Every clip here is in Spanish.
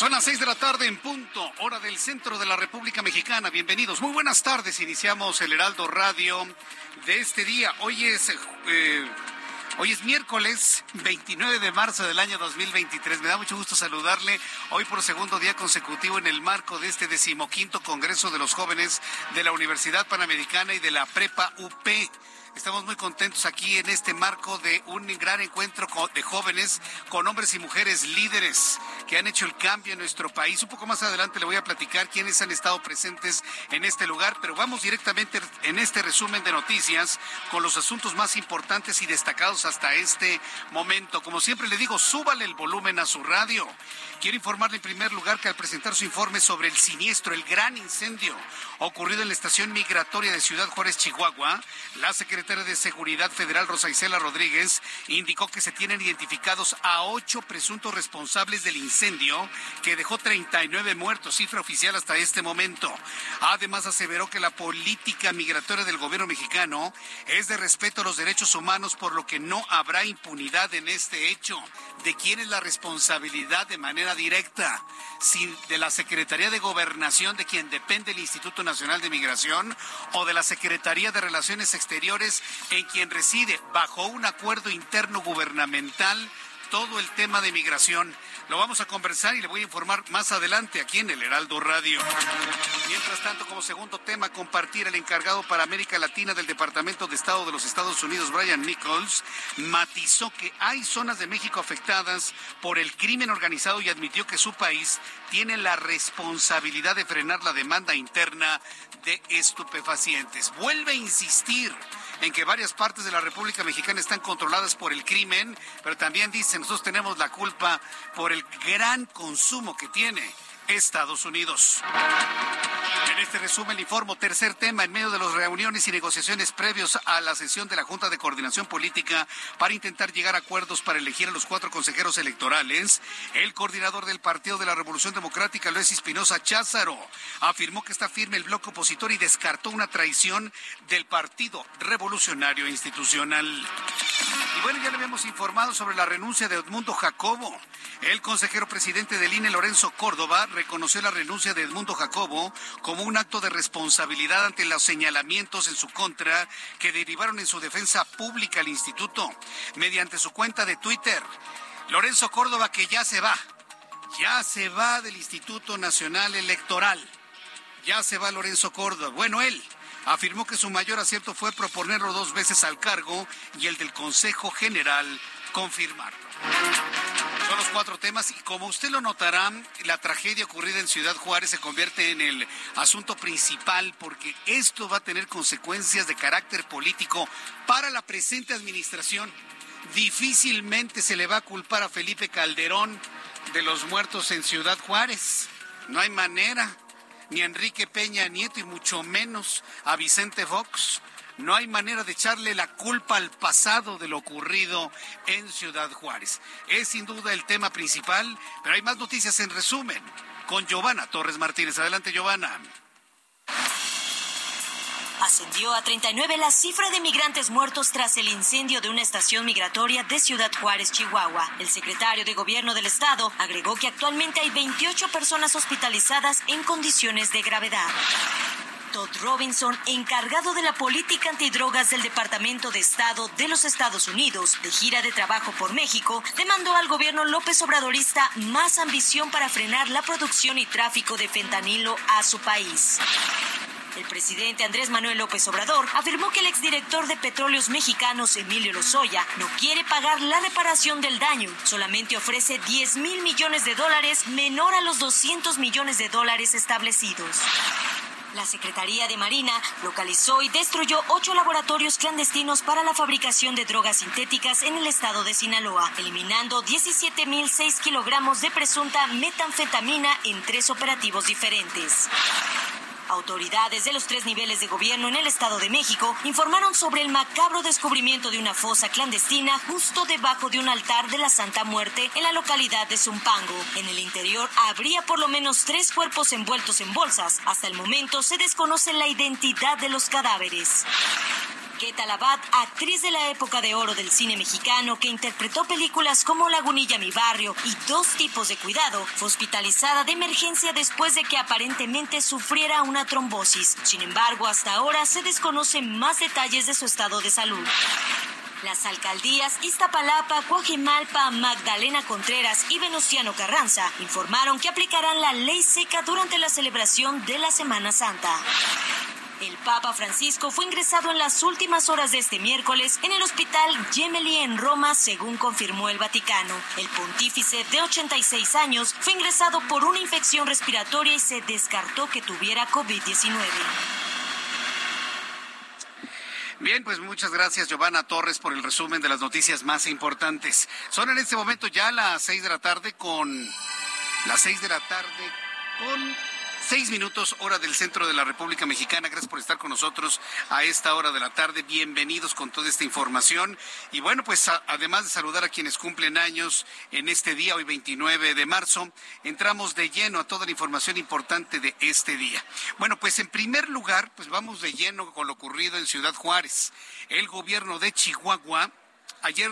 Son las seis de la tarde en punto, hora del centro de la República Mexicana. Bienvenidos. Muy buenas tardes. Iniciamos el Heraldo Radio de este día. Hoy es, eh, hoy es miércoles 29 de marzo del año 2023. Me da mucho gusto saludarle hoy por segundo día consecutivo en el marco de este decimoquinto Congreso de los Jóvenes de la Universidad Panamericana y de la Prepa UP. Estamos muy contentos aquí en este marco de un gran encuentro de jóvenes con hombres y mujeres líderes que han hecho el cambio en nuestro país. Un poco más adelante le voy a platicar quiénes han estado presentes en este lugar, pero vamos directamente en este resumen de noticias con los asuntos más importantes y destacados hasta este momento. Como siempre le digo, súbale el volumen a su radio. Quiero informarle en primer lugar que al presentar su informe sobre el siniestro, el gran incendio ocurrido en la estación migratoria de Ciudad Juárez, Chihuahua, la secretaria de Seguridad Federal, Rosa Isela Rodríguez, indicó que se tienen identificados a ocho presuntos responsables del incendio que dejó 39 muertos, cifra oficial hasta este momento. Además, aseveró que la política migratoria del gobierno mexicano es de respeto a los derechos humanos, por lo que no habrá impunidad en este hecho. ¿De quién es la responsabilidad de manera directa? Si de la Secretaría de Gobernación, de quien depende el Instituto Nacional de Migración, o de la Secretaría de Relaciones Exteriores, en quien reside bajo un acuerdo interno gubernamental todo el tema de migración. Lo vamos a conversar y le voy a informar más adelante aquí en el Heraldo Radio. Mientras tanto, como segundo tema, compartir el encargado para América Latina del Departamento de Estado de los Estados Unidos, Brian Nichols, matizó que hay zonas de México afectadas por el crimen organizado y admitió que su país tiene la responsabilidad de frenar la demanda interna de estupefacientes. Vuelve a insistir en que varias partes de la República Mexicana están controladas por el crimen, pero también dice, nosotros tenemos la culpa por el gran consumo que tiene Estados Unidos. Este resumen le informo, tercer tema, en medio de las reuniones y negociaciones previos a la sesión de la Junta de Coordinación Política para intentar llegar a acuerdos para elegir a los cuatro consejeros electorales, el coordinador del Partido de la Revolución Democrática, Luis Espinosa Cházaro, afirmó que está firme el bloque opositor y descartó una traición del Partido Revolucionario Institucional. Y bueno, ya le habíamos informado sobre la renuncia de Edmundo Jacobo. El consejero presidente del INE, Lorenzo Córdoba, reconoció la renuncia de Edmundo Jacobo como un acto de responsabilidad ante los señalamientos en su contra que derivaron en su defensa pública al instituto. Mediante su cuenta de Twitter, Lorenzo Córdoba que ya se va, ya se va del Instituto Nacional Electoral. Ya se va Lorenzo Córdoba. Bueno, él afirmó que su mayor acierto fue proponerlo dos veces al cargo y el del Consejo General confirmarlo. Son los cuatro temas y como usted lo notará, la tragedia ocurrida en Ciudad Juárez se convierte en el asunto principal porque esto va a tener consecuencias de carácter político para la presente administración. Difícilmente se le va a culpar a Felipe Calderón de los muertos en Ciudad Juárez. No hay manera. Ni a Enrique Peña Nieto y mucho menos a Vicente Fox. No hay manera de echarle la culpa al pasado de lo ocurrido en Ciudad Juárez. Es sin duda el tema principal, pero hay más noticias en resumen con Giovanna Torres Martínez. Adelante, Giovanna. Ascendió a 39 la cifra de migrantes muertos tras el incendio de una estación migratoria de Ciudad Juárez, Chihuahua. El secretario de Gobierno del Estado agregó que actualmente hay 28 personas hospitalizadas en condiciones de gravedad. Todd Robinson, encargado de la política antidrogas del Departamento de Estado de los Estados Unidos, de gira de trabajo por México, demandó al gobierno López Obradorista más ambición para frenar la producción y tráfico de fentanilo a su país. El presidente Andrés Manuel López Obrador afirmó que el exdirector de Petróleos Mexicanos, Emilio Lozoya, no quiere pagar la reparación del daño. Solamente ofrece 10 mil millones de dólares, menor a los 200 millones de dólares establecidos. La Secretaría de Marina localizó y destruyó ocho laboratorios clandestinos para la fabricación de drogas sintéticas en el estado de Sinaloa, eliminando 17.006 kilogramos de presunta metanfetamina en tres operativos diferentes. Autoridades de los tres niveles de gobierno en el Estado de México informaron sobre el macabro descubrimiento de una fosa clandestina justo debajo de un altar de la Santa Muerte en la localidad de Zumpango. En el interior habría por lo menos tres cuerpos envueltos en bolsas. Hasta el momento se desconoce la identidad de los cadáveres. Keta Labat, actriz de la época de oro del cine mexicano que interpretó películas como Lagunilla Mi Barrio y Dos tipos de cuidado, fue hospitalizada de emergencia después de que aparentemente sufriera una trombosis. Sin embargo, hasta ahora se desconocen más detalles de su estado de salud. Las alcaldías Iztapalapa, Coajimalpa, Magdalena Contreras y Venustiano Carranza informaron que aplicarán la ley seca durante la celebración de la Semana Santa. El Papa Francisco fue ingresado en las últimas horas de este miércoles en el hospital Gemelli en Roma, según confirmó el Vaticano. El pontífice de 86 años fue ingresado por una infección respiratoria y se descartó que tuviera COVID-19. Bien, pues muchas gracias Giovanna Torres por el resumen de las noticias más importantes. Son en este momento ya las seis de la tarde con las seis de la tarde con Seis minutos, hora del centro de la República Mexicana. Gracias por estar con nosotros a esta hora de la tarde. Bienvenidos con toda esta información. Y bueno, pues además de saludar a quienes cumplen años en este día, hoy 29 de marzo, entramos de lleno a toda la información importante de este día. Bueno, pues en primer lugar, pues vamos de lleno con lo ocurrido en Ciudad Juárez. El gobierno de Chihuahua ayer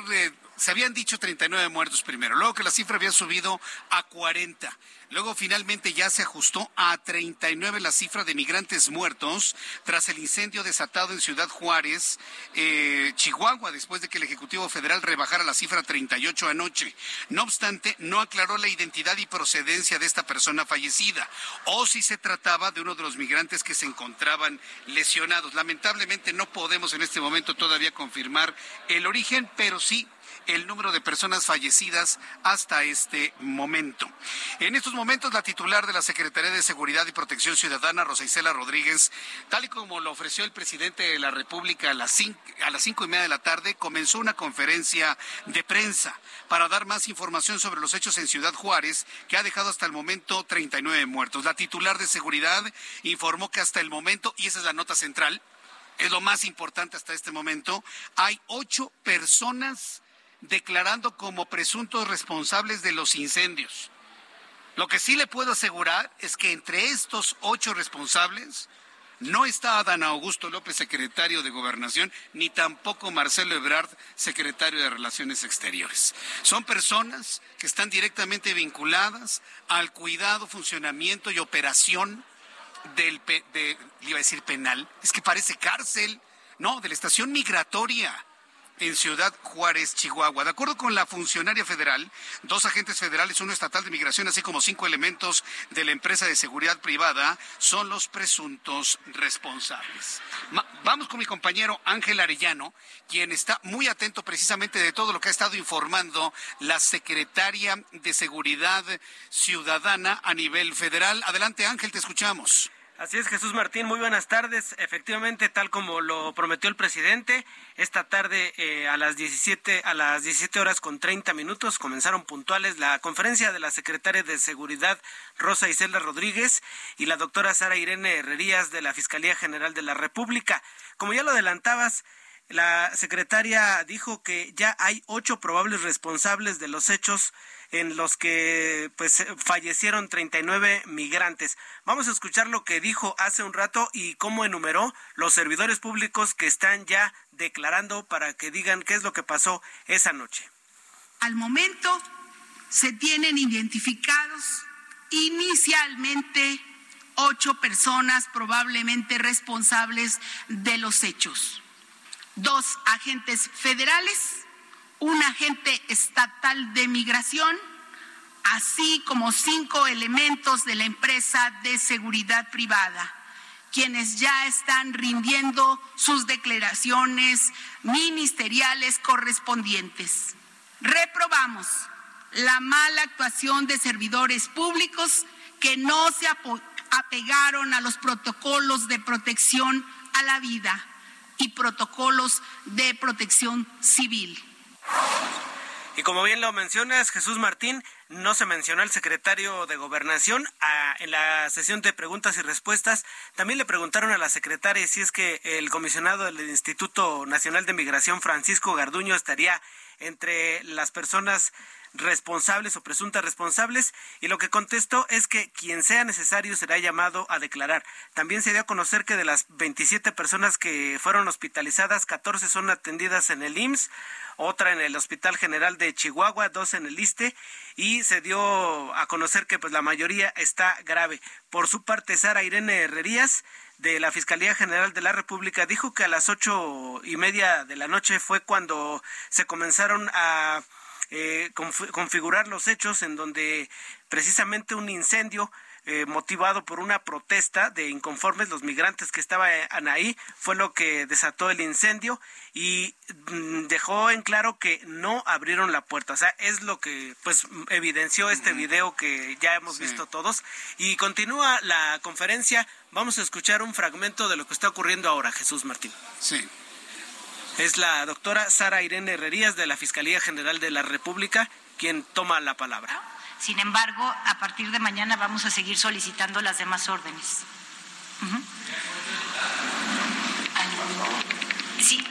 se habían dicho 39 muertos primero, luego que la cifra había subido a 40. Luego finalmente ya se ajustó a 39 la cifra de migrantes muertos tras el incendio desatado en Ciudad Juárez, eh, Chihuahua, después de que el Ejecutivo Federal rebajara la cifra a 38 anoche. No obstante, no aclaró la identidad y procedencia de esta persona fallecida o si se trataba de uno de los migrantes que se encontraban lesionados. Lamentablemente no podemos en este momento todavía confirmar el origen, pero sí el número de personas fallecidas hasta este momento. En estos momentos, la titular de la Secretaría de Seguridad y Protección Ciudadana, Rosa Isela Rodríguez, tal y como lo ofreció el presidente de la República a las, cinco, a las cinco y media de la tarde, comenzó una conferencia de prensa para dar más información sobre los hechos en Ciudad Juárez, que ha dejado hasta el momento 39 muertos. La titular de Seguridad informó que hasta el momento, y esa es la nota central, es lo más importante hasta este momento, hay ocho personas declarando como presuntos responsables de los incendios. Lo que sí le puedo asegurar es que entre estos ocho responsables no está Adán Augusto López, secretario de Gobernación, ni tampoco Marcelo Ebrard, secretario de Relaciones Exteriores. Son personas que están directamente vinculadas al cuidado, funcionamiento y operación del, de, iba a decir penal, es que parece cárcel, no, de la estación migratoria en Ciudad Juárez, Chihuahua. De acuerdo con la funcionaria federal, dos agentes federales, uno estatal de migración, así como cinco elementos de la empresa de seguridad privada, son los presuntos responsables. vamos con mi compañero Ángel Arellano, quien está muy atento precisamente de todo lo que ha estado informando la secretaria de Seguridad Ciudadana a nivel federal. Adelante, Ángel, te escuchamos. Así es, Jesús Martín, muy buenas tardes. Efectivamente, tal como lo prometió el presidente, esta tarde eh, a las 17 a las 17 horas con 30 minutos comenzaron puntuales la conferencia de la secretaria de Seguridad Rosa Isela Rodríguez y la doctora Sara Irene Herrerías de la Fiscalía General de la República. Como ya lo adelantabas, la secretaria dijo que ya hay ocho probables responsables de los hechos en los que pues fallecieron 39 migrantes. Vamos a escuchar lo que dijo hace un rato y cómo enumeró los servidores públicos que están ya declarando para que digan qué es lo que pasó esa noche. Al momento se tienen identificados inicialmente ocho personas probablemente responsables de los hechos. Dos agentes federales, un agente estatal de migración, así como cinco elementos de la empresa de seguridad privada, quienes ya están rindiendo sus declaraciones ministeriales correspondientes. Reprobamos la mala actuación de servidores públicos que no se apegaron a los protocolos de protección a la vida y protocolos de protección civil. Y como bien lo mencionas, Jesús Martín, no se mencionó al secretario de Gobernación. Ah, en la sesión de preguntas y respuestas también le preguntaron a la secretaria si es que el comisionado del Instituto Nacional de Migración, Francisco Garduño, estaría entre las personas responsables o presuntas responsables y lo que contestó es que quien sea necesario será llamado a declarar. También se dio a conocer que de las 27 personas que fueron hospitalizadas, 14 son atendidas en el IMSS, otra en el Hospital General de Chihuahua, dos en el ISTE y se dio a conocer que pues la mayoría está grave. Por su parte, Sara Irene Herrerías de la Fiscalía General de la República dijo que a las ocho y media de la noche fue cuando se comenzaron a eh, configurar los hechos en donde precisamente un incendio eh, motivado por una protesta de inconformes los migrantes que estaban ahí fue lo que desató el incendio y mm, dejó en claro que no abrieron la puerta. O sea es lo que pues evidenció este video que ya hemos visto todos. Y continúa la conferencia. Vamos a escuchar un fragmento de lo que está ocurriendo ahora Jesús Martín. Sí es la doctora Sara Irene Herrerías de la Fiscalía General de la República quien toma la palabra. Sin embargo, a partir de mañana vamos a seguir solicitando las demás órdenes. Sí,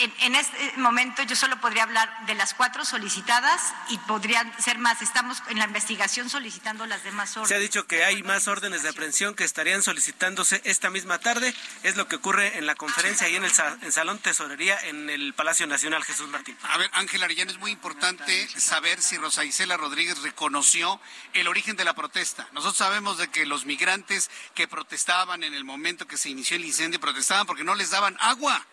en, este momento yo solo podría hablar de las cuatro solicitadas y podrían ser más. Estamos en la investigación solicitando las demás órdenes. Se ha dicho que hay más órdenes de aprehensión que estarían solicitándose esta misma tarde. Es lo que ocurre en la conferencia y en el Salón Tesorería en el Palacio Nacional Jesús Martín. A ver, Ángel Arellano, es muy importante saber si Rosa Isela Rodríguez reconoció el origen de la protesta. Nosotros sabemos de que los migrantes que protestaban en el momento que se inició el incendio protestaban porque no les daban agua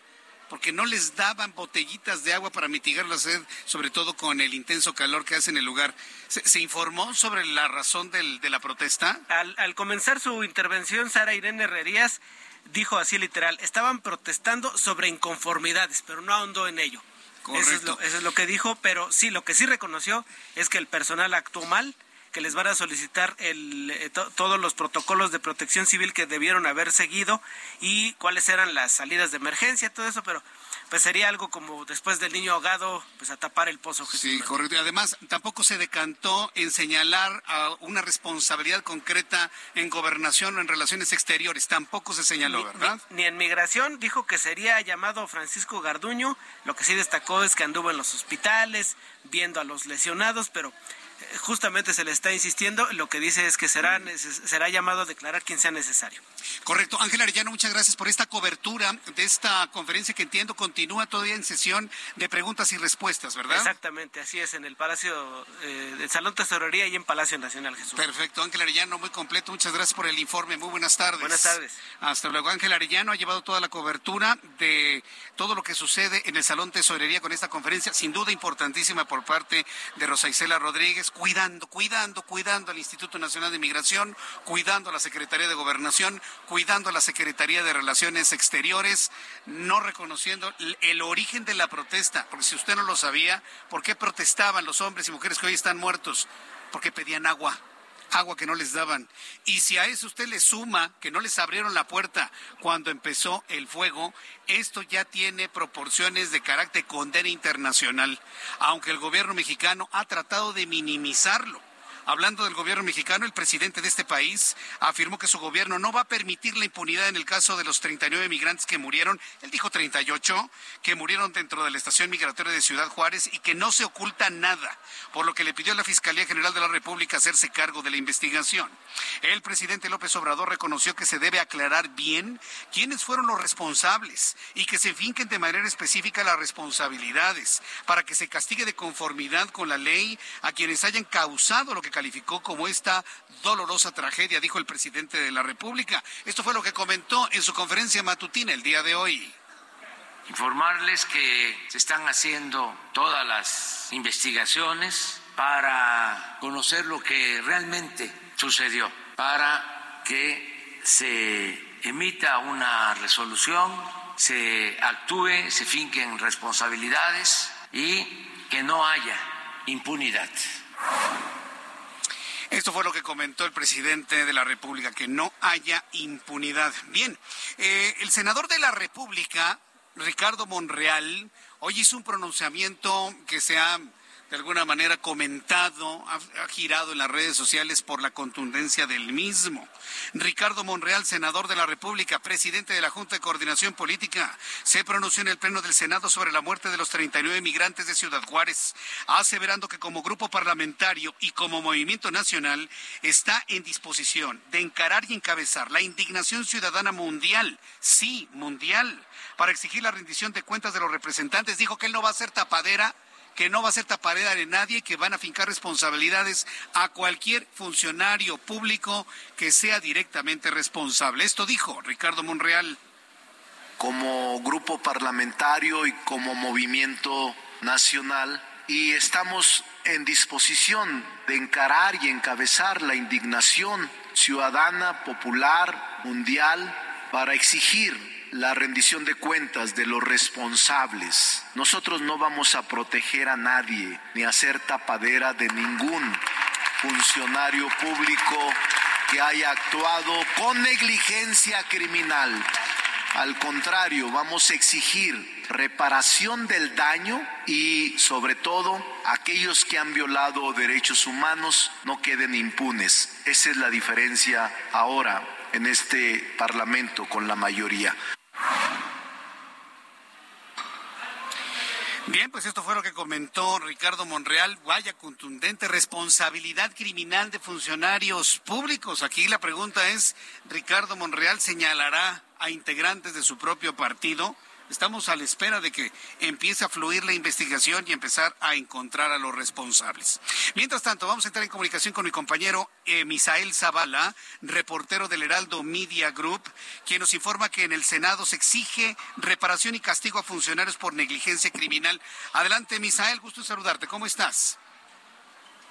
porque no les daban botellitas de agua para mitigar la sed, sobre todo con el intenso calor que hace en el lugar. ¿Se, informó sobre la razón de la protesta? Al, comenzar su intervención, Sara Irene Herrerías dijo así literal, estaban protestando sobre inconformidades, pero no ahondó en ello. Eso es, lo, eso es lo que dijo, pero sí, lo que sí reconoció es que el personal actuó mal, que les van a solicitar el, eh, todos los protocolos de protección civil que debieron haber seguido y cuáles eran las salidas de emergencia, todo eso, pero pues sería algo como después del niño ahogado, pues a tapar el pozo. sí, correcto. Y además, tampoco se decantó en señalar a una responsabilidad concreta en gobernación o en relaciones exteriores. Tampoco se señaló, ¿verdad? Ni, ni, en migración dijo que sería llamado Francisco Garduño. Lo que sí destacó es que anduvo en los hospitales viendo a los lesionados, pero justamente se le está insistiendo, lo que dice es que será, será llamado a declarar quien sea necesario. Correcto. Ángel Arellano, muchas gracias por esta cobertura de esta conferencia que entiendo continúa todavía en sesión de preguntas y respuestas, ¿verdad? Exactamente, así es, en el Palacio, eh, del Salón Tesorería y en Palacio Nacional, Jesús. Perfecto, Ángel Arellano, muy completo. Muchas gracias por el informe. Muy buenas tardes. Buenas tardes. Hasta luego. Ángel Arellano ha llevado toda la cobertura de todo lo que sucede en el Salón Tesorería con esta conferencia, sin duda importantísima por parte de Rosa Isela Rodríguez, cuidando, cuidando, cuidando al Instituto Nacional de Migración, cuidando a la Secretaría de Gobernación, cuidando a la Secretaría de Relaciones Exteriores, no reconociendo el origen de la protesta, porque si usted no lo sabía, ¿por qué protestaban los hombres y mujeres que hoy están muertos? Porque pedían agua agua que no les daban. Y si a eso usted le suma que no les abrieron la puerta cuando empezó el fuego, esto ya tiene proporciones de carácter condena internacional, aunque el gobierno mexicano ha tratado de minimizarlo. Hablando del gobierno mexicano, el presidente de este país afirmó que su gobierno no va a permitir la impunidad en el caso de los 39 migrantes que murieron, él dijo 38, que murieron dentro de la estación migratoria de Ciudad Juárez y que no se oculta nada, por lo que le pidió a la Fiscalía General de la República hacerse cargo de la investigación. El presidente López Obrador reconoció que se debe aclarar bien quiénes fueron los responsables y que se finquen de manera específica las responsabilidades para que se castigue de conformidad con la ley a quienes hayan causado lo que calificó como esta dolorosa tragedia, dijo el presidente de la República. Esto fue lo que comentó en su conferencia matutina el día de hoy. Informarles que se están haciendo todas las investigaciones para conocer lo que realmente sucedió, para que se emita una resolución, se actúe, se finquen responsabilidades y que no haya impunidad. Esto fue lo que comentó el presidente de la República, que no haya impunidad. Bien, eh, el senador de la República, Ricardo Monreal, hoy hizo un pronunciamiento que se ha de alguna manera comentado, ha, girado en las redes sociales por la contundencia del mismo. Ricardo Monreal, senador de la República, presidente de la Junta de Coordinación Política, se pronunció en el Pleno del Senado sobre la muerte de los 39 migrantes de Ciudad Juárez, aseverando que como grupo parlamentario y como movimiento nacional está en disposición de encarar y encabezar la indignación ciudadana mundial, sí, mundial, para exigir la rendición de cuentas de los representantes. Dijo que él no va a ser tapadera que no va a ser tapareda de nadie, que van a fincar responsabilidades a cualquier funcionario público que sea directamente responsable. Esto dijo Ricardo Monreal. Como grupo parlamentario y como movimiento nacional, y estamos en disposición de encarar y encabezar la indignación ciudadana, popular, mundial, para exigir la rendición de cuentas de los responsables. Nosotros no vamos a proteger a nadie ni a hacer tapadera de ningún funcionario público que haya actuado con negligencia criminal. Al contrario, vamos a exigir reparación del daño y sobre todo aquellos que han violado derechos humanos no queden impunes. Esa es la diferencia ahora en este Parlamento con la mayoría. Bien, pues esto fue lo que comentó Ricardo Monreal. Vaya contundente responsabilidad criminal de funcionarios públicos. Aquí la pregunta es, ¿Ricardo Monreal señalará a integrantes de su propio partido? Estamos a la espera de que empiece a fluir la investigación y empezar a encontrar a los responsables. Mientras tanto, vamos a entrar en comunicación con mi compañero eh, Misael Zavala, reportero del Heraldo Media Group, quien nos informa que en el Senado se exige reparación y castigo a funcionarios por negligencia criminal. Adelante, Misael, gusto saludarte. ¿Cómo estás?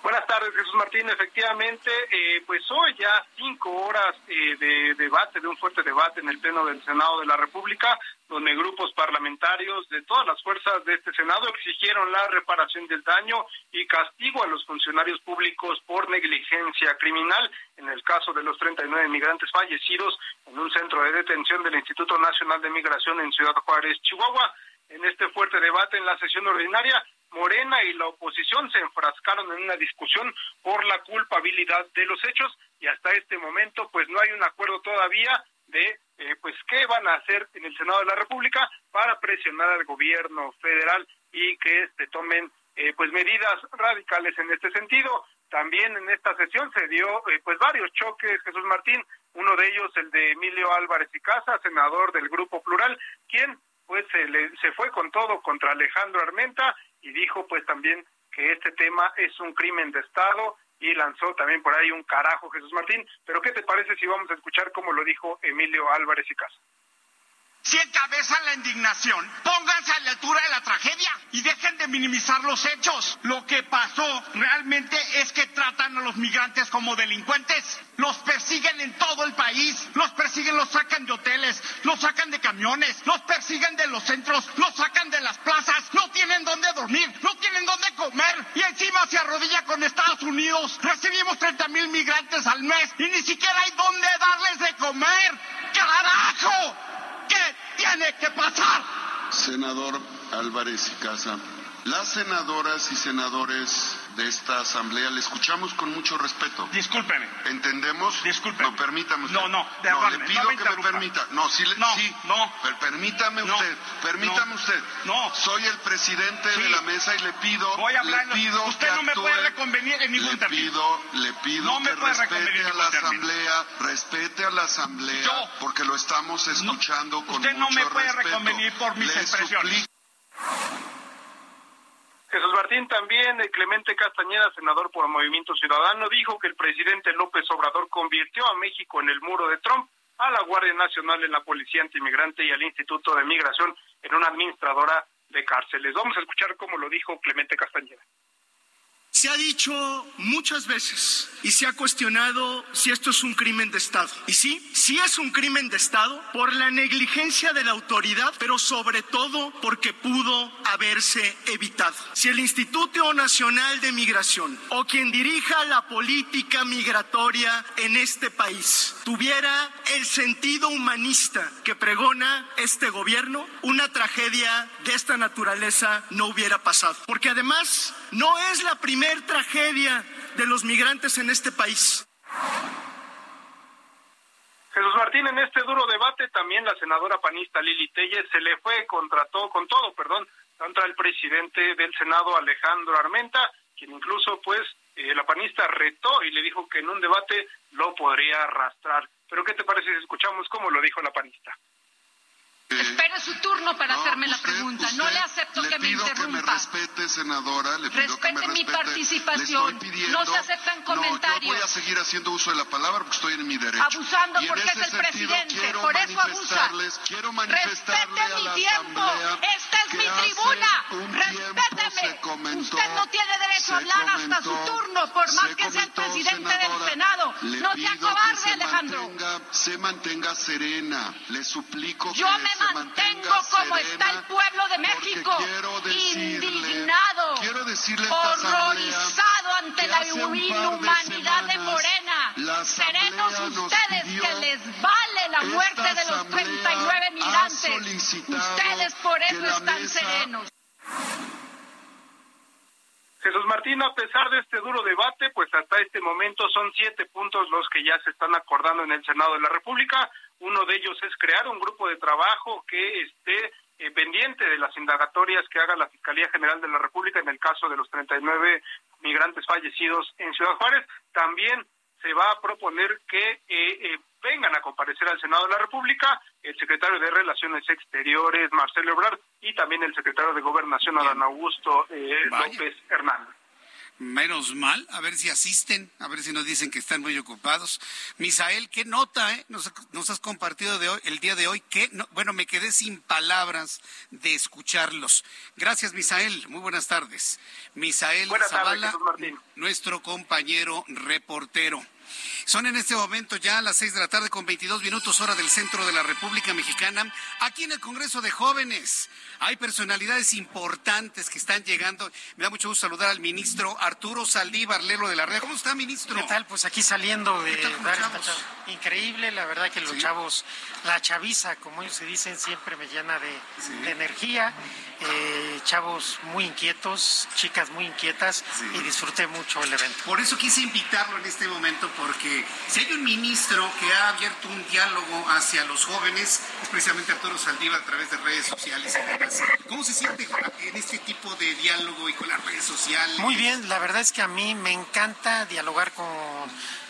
Buenas tardes, Jesús Martín. Efectivamente, eh, pues hoy ya cinco horas eh, de debate, de un fuerte debate en el Pleno del Senado de la República, donde grupos parlamentarios de todas las fuerzas de este Senado exigieron la reparación del daño y castigo a los funcionarios públicos por negligencia criminal en el caso de los 39 migrantes fallecidos en un centro de detención del Instituto Nacional de Migración en Ciudad Juárez, Chihuahua. En este fuerte debate en la sesión ordinaria, Morena y la oposición se enfrascaron en una discusión por la culpabilidad de los hechos y hasta este momento pues no hay un acuerdo todavía de eh, pues qué van a hacer en el Senado de la República para presionar al gobierno federal y que este tomen eh, pues medidas radicales en este sentido. También en esta sesión se dio eh, pues varios choques, Jesús Martín, uno de ellos el de Emilio Álvarez y Casa, senador del Grupo Plural, quien pues se, le, se fue con todo contra Alejandro Armenta y dijo pues también que este tema es un crimen de Estado y lanzó también por ahí un carajo Jesús Martín. Pero ¿qué te parece si vamos a escuchar cómo lo dijo Emilio Álvarez y Casa? Si encabezan la indignación, pónganse a la altura de la tragedia y dejen de minimizar los hechos. Lo que pasó realmente es que tratan a los migrantes como delincuentes. Los persiguen en todo el país, los persiguen, los sacan de hoteles, los sacan de camiones, los persiguen de los centros, los sacan de las plazas, no tienen dónde dormir, no tienen dónde comer y encima se arrodilla con Estados Unidos. Recibimos 30 mil migrantes al mes y ni siquiera hay dónde darles de comer. ¡Carajo! ¿Qué tiene que pasar? Senador Álvarez y Casa, las senadoras y senadores de esta asamblea le escuchamos con mucho respeto. Discúlpeme. ¿Entendemos? Discúlpeme. No, permítame usted. No, no, de no le pido que me permita. No, sí, no, sí. No, permítame usted. Permítame usted. No. Soy el presidente sí. de la mesa y le pido. Voy a hablar. Le pido usted que no me actúe, puede reconvenir en ningún le pido, le pido no me que respete a la asamblea, respete a la asamblea, Yo, porque lo estamos escuchando no, con usted mucho no me puede respeto. reconvenir por mis le expresiones. Jesús Martín también, eh, Clemente Castañeda, senador por Movimiento Ciudadano, dijo que el presidente López Obrador convirtió a México en el muro de Trump, a la Guardia Nacional en la Policía Antimigrante y al Instituto de Migración en una administradora de cárceles. Vamos a escuchar cómo lo dijo Clemente Castañeda. Se ha dicho muchas veces y se ha cuestionado si esto es un crimen de Estado. Y sí, sí es un crimen de Estado por la negligencia de la autoridad, pero sobre todo porque pudo haberse evitado. Si el Instituto Nacional de Migración o quien dirija la política migratoria en este país tuviera el sentido humanista que pregona este gobierno, una tragedia de esta naturaleza no hubiera pasado. Porque además no es la primera tragedia de los migrantes en este país. Jesús Martín, en este duro debate también la senadora panista Lili Telles se le fue contra todo, con todo, perdón, contra el presidente del Senado Alejandro Armenta, quien incluso pues eh, la panista retó y le dijo que en un debate lo podría arrastrar. Pero ¿qué te parece si escuchamos cómo lo dijo la panista? Espere su turno para hacerme la pregunta. no le acepto que me interrumpa. que me respete, senadora. Le pido respete que me mi participación. no se aceptan comentarios. No, yo voy a seguir haciendo uso de la palabra porque estoy en mi derecho. Abusando porque es el presidente. Por eso abusa. Quiero manifestarle respete mi tiempo. Esta es mi tribuna. Respéteme. Usted no tiene derecho a hablar hasta su turno, por más que sea el presidente del Senado. no sea cobarde, Alejandro. se mantenga serena. Le suplico yo que me mantengo como está el pueblo de México, indignado, horrorizado ante la inhumanidad de, Morena. Serenos ustedes que les vale la muerte de los 39 migrantes. Ustedes por eso están serenos. Jesús Martín, a pesar de este duro debate, pues hasta este momento son siete puntos los que ya se están acordando en el Senado de la República. Uno de ellos es crear un grupo de trabajo que esté eh, pendiente de las indagatorias que haga la Fiscalía General de la República en el caso de los 39 migrantes fallecidos en Ciudad Juárez. También se va a proponer que eh, eh, vengan a comparecer al Senado de la República el secretario de Relaciones Exteriores, Marcelo Ebrard, y también el secretario de Gobernación, Adán Augusto López Hernández. Menos mal, a ver si asisten, a ver si nos dicen que están muy ocupados. Misael, ¿qué nota eh? nos, has compartido de hoy, el día de hoy? que bueno, me quedé sin palabras de escucharlos. Gracias, Misael. Muy buenas tardes. Misael Zavala, nuestro compañero reportero. Son en este momento ya las seis de la tarde con 22 minutos hora del centro de la República Mexicana, aquí en el Congreso de Jóvenes. Hay personalidades importantes que están llegando. Me da mucho gusto saludar al ministro Arturo Saldívar Lelo de la Red. ¿Cómo está, ministro? ¿Qué tal? Pues aquí saliendo de increíble, la verdad que los chavos, la chaviza, como ellos se dicen, siempre me llena de, energía. Eh, chavos muy inquietos, chicas muy inquietas y disfruté mucho el evento. Por eso quise invitarlo en este momento, porque si hay un ministro que ha abierto un diálogo hacia los jóvenes, es precisamente Arturo Saldívar a través de redes sociales y demás. ¿Cómo se siente en este tipo de diálogo y con las redes sociales? Muy bien, la verdad es que a mí me encanta dialogar con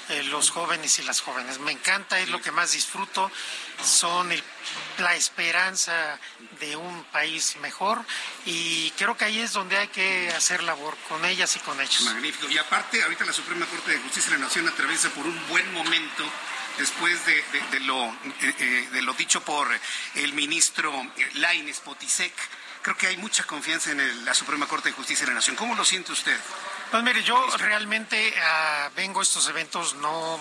eh, los jóvenes y las jóvenes. Me encanta, es lo que más disfruto, son la esperanza de un país mejor y creo que ahí es donde hay que hacer labor con ellas y con ellos. Magnífico. Y aparte, ahorita la Suprema Corte de Justicia de la Nación atraviesa por un buen momento después de, lo, eh, eh, de lo dicho por el ministro Laines Potisek. Creo que hay mucha confianza en la Suprema Corte de Justicia de la Nación. ¿Cómo lo siente usted? Pues mire, yo realmente ah, vengo a estos eventos no,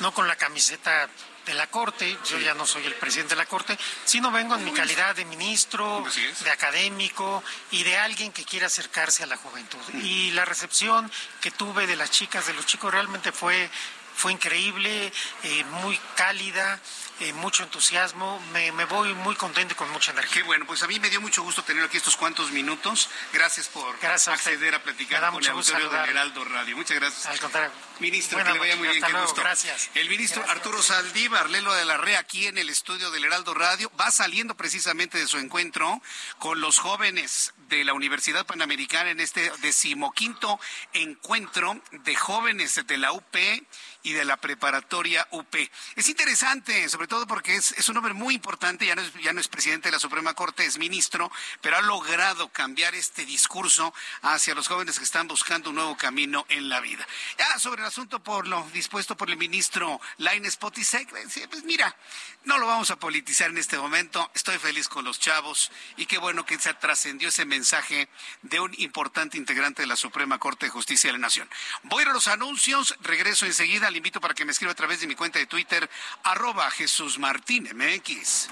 no con la camiseta de la Corte, yo ya no soy el presidente de la Corte, sino vengo en mi calidad de ministro, de académico y de alguien que quiere acercarse a la juventud. Y la recepción que tuve de las chicas, de los chicos, realmente fue fue increíble, eh, muy cálida, eh, mucho entusiasmo, me, voy muy contento y con mucha energía. Qué bueno, pues a mí me dio mucho gusto tener aquí estos cuantos minutos. Gracias por acceder a platicar con el auditorio de Heraldo Radio. Muchas gracias. Al contrario. Ministro, que le vaya muy bien, qué gusto. Gracias. El ministro Arturo Saldívar, Lelo de la Rea, aquí en el estudio del Heraldo Radio, va saliendo precisamente de su encuentro con los jóvenes de la Universidad Panamericana en este decimoquinto encuentro de jóvenes de la UP y de la preparatoria UP. Es interesante, sobre todo porque es, es un hombre muy importante, ya no, es, ya no es presidente de la Suprema Corte, es ministro, pero ha logrado cambiar este discurso hacia los jóvenes que están buscando un nuevo camino en la vida. Ya sobre el asunto por lo dispuesto por el ministro Laines Potisek, pues mira, no lo vamos a politizar en este momento, estoy feliz con los chavos y qué bueno que se trascendió ese mensaje de un importante integrante de la Suprema Corte de Justicia de la Nación. Voy a los anuncios, regreso enseguida, le invito para que me escriba a través de mi cuenta de Twitter, arroba Jesús Martín MX.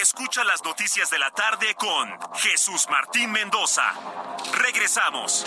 Escucha las noticias de la tarde con Jesús Martín Mendoza. Regresamos.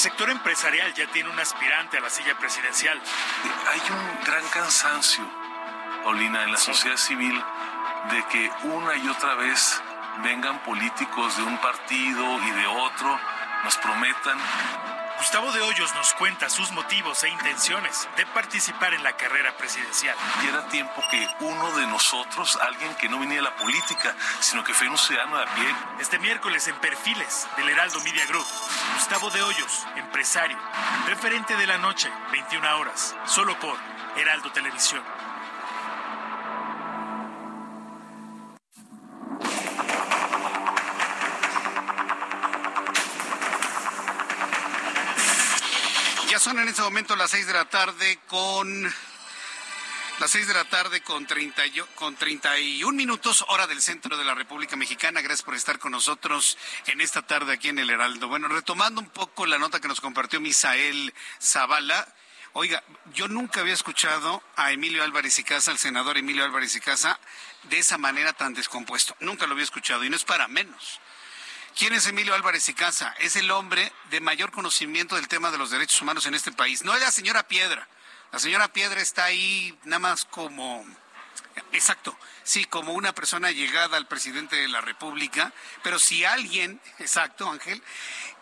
Sector empresarial ya tiene un aspirante a la silla presidencial. Hay un gran cansancio, Paulina, en la sociedad civil de que una y otra vez vengan políticos de un partido y de otro, nos prometan Gustavo de Hoyos nos cuenta sus motivos e intenciones de participar en la carrera presidencial. Y era tiempo que uno de nosotros, alguien que no venía de la política, sino que fue un ciudadano de a pie. Este miércoles en Perfiles del Heraldo Media Group, Gustavo de Hoyos, empresario, referente de la noche, 21 horas, solo por Heraldo Televisión. En este momento las seis de la tarde con las seis de la tarde con, 30, con 31 minutos, hora del centro de la República Mexicana. Gracias por estar con nosotros en esta tarde aquí en el Heraldo. Bueno, retomando un poco la nota que nos compartió Misael Zavala. Oiga, yo nunca había escuchado a Emilio Álvarez y Casa, al senador Emilio Álvarez y Casa, de esa manera tan descompuesto. Nunca lo había escuchado y no es para menos. ¿Quién es Emilio Álvarez y Casa? Es el hombre de mayor conocimiento del tema de los derechos humanos en este país. No es la señora Piedra. La señora Piedra está ahí nada más como... Exacto, sí, como una persona llegada al presidente de la República, pero si alguien, exacto, Ángel,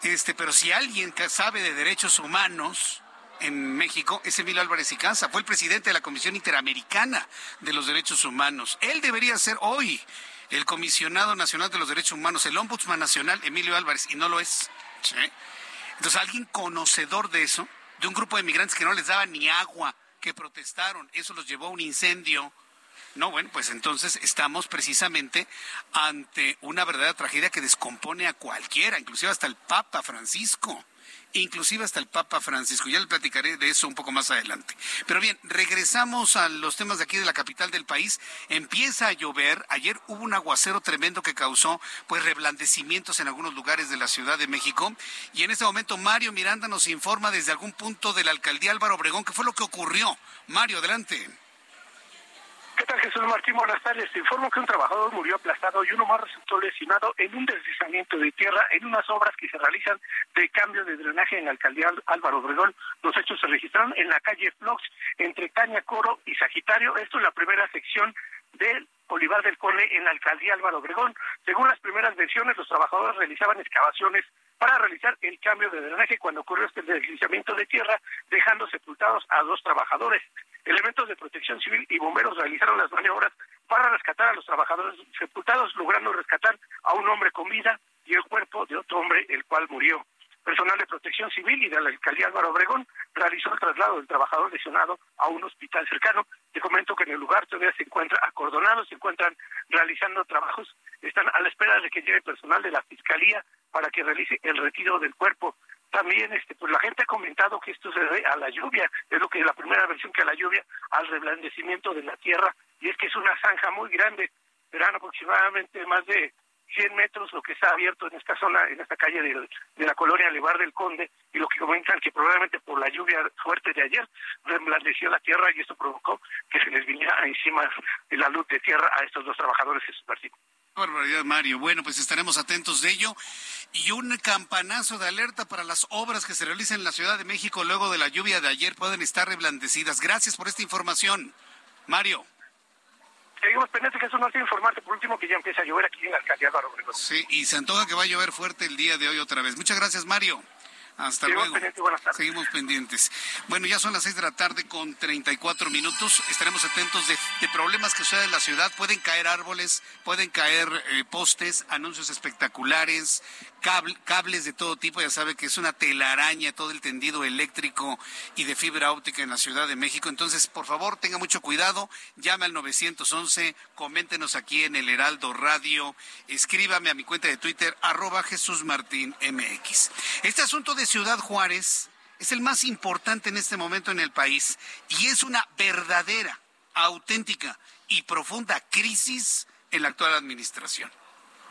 este, pero si alguien que sabe de derechos humanos, en México es Emilio Álvarez y Casa. Fue el presidente de la Comisión Interamericana de los Derechos Humanos. Él debería ser hoy el comisionado nacional de los derechos humanos, el ombudsman nacional, Emilio Álvarez, y no lo es. Entonces, alguien conocedor de eso, de un grupo de migrantes que no les daba ni agua, que protestaron, eso los llevó a un incendio. No, bueno, pues entonces estamos precisamente ante una verdadera tragedia que descompone a cualquiera, inclusive hasta el Papa Francisco inclusive hasta el Papa Francisco. Ya le platicaré de eso un poco más adelante. Pero bien, regresamos a los temas de aquí de la capital del país. Empieza a llover. Ayer hubo un aguacero tremendo que causó pues reblandecimientos en algunos lugares de la Ciudad de México. Y en este momento Mario Miranda nos informa desde algún punto de la alcaldía Álvaro Obregón qué fue lo que ocurrió. Mario, adelante. ¿Qué tal, Jesús Martín? Buenas tardes. Te informo que un trabajador murió aplastado y uno más resultó lesionado en un deslizamiento de tierra en unas obras que se realizan de cambio de drenaje en la alcaldía Álvaro Obregón. Los hechos se registraron en la calle Flox, entre Caña Coro y Sagitario. Esto es la primera sección del Olivar del Cole en la alcaldía Álvaro Obregón. Según las primeras versiones, los trabajadores realizaban excavaciones para realizar el cambio de drenaje cuando ocurrió este deslizamiento de tierra, dejando sepultados a dos trabajadores. Elementos de protección civil y bomberos realizaron las maniobras para rescatar a los trabajadores sepultados, logrando rescatar a un hombre con vida y el cuerpo de otro hombre, el cual murió. Personal de protección civil y de la alcaldía Álvaro Obregón realizó el traslado del trabajador lesionado a un hospital cercano. Te comento que en el lugar todavía se encuentra acordonado, se encuentran realizando trabajos, están a la espera de que llegue personal de la fiscalía para que realice el retiro del cuerpo. También este, pues la gente ha comentado que esto se debe a la lluvia, es lo que la primera versión que a la lluvia, al reblandecimiento de la tierra, y es que es una zanja muy grande, verán aproximadamente más de 100 metros lo que está en esta calle de, la colonia Levar del Conde, y lo que comentan que probablemente por la lluvia fuerte de ayer reblandeció la tierra y esto provocó que se les viniera encima de la luz de tierra a estos dos trabajadores, Jesús Martín. Barbaridad, Mario. Bueno, pues estaremos atentos de ello. Y un campanazo de alerta para las obras que se realizan en la Ciudad de México luego de la lluvia de ayer pueden estar reblandecidas. Gracias por esta información, Mario. Seguimos pendientes, Jesús Martín, informarte por último que ya empieza a llover Sí, y se antoja que va a llover fuerte el día de hoy otra vez. Muchas gracias, Mario. Hasta luego. Seguimos pendientes. Bueno, ya son las seis de la tarde con 34 minutos. Estaremos atentos de, problemas que suceden en la ciudad. Pueden caer árboles, pueden caer eh, postes, anuncios espectaculares, cables de todo tipo. Ya sabe que es una telaraña todo el tendido eléctrico y de fibra óptica en la Ciudad de México. Entonces, por favor, tenga mucho cuidado. Llame al 911, coméntenos aquí en el Heraldo Radio, escríbame a mi cuenta de Twitter, arroba Jesús Martín MX. Este asunto de Ciudad Juárez es el más importante en este momento en el país y es una verdadera, auténtica y profunda crisis en la actual administración.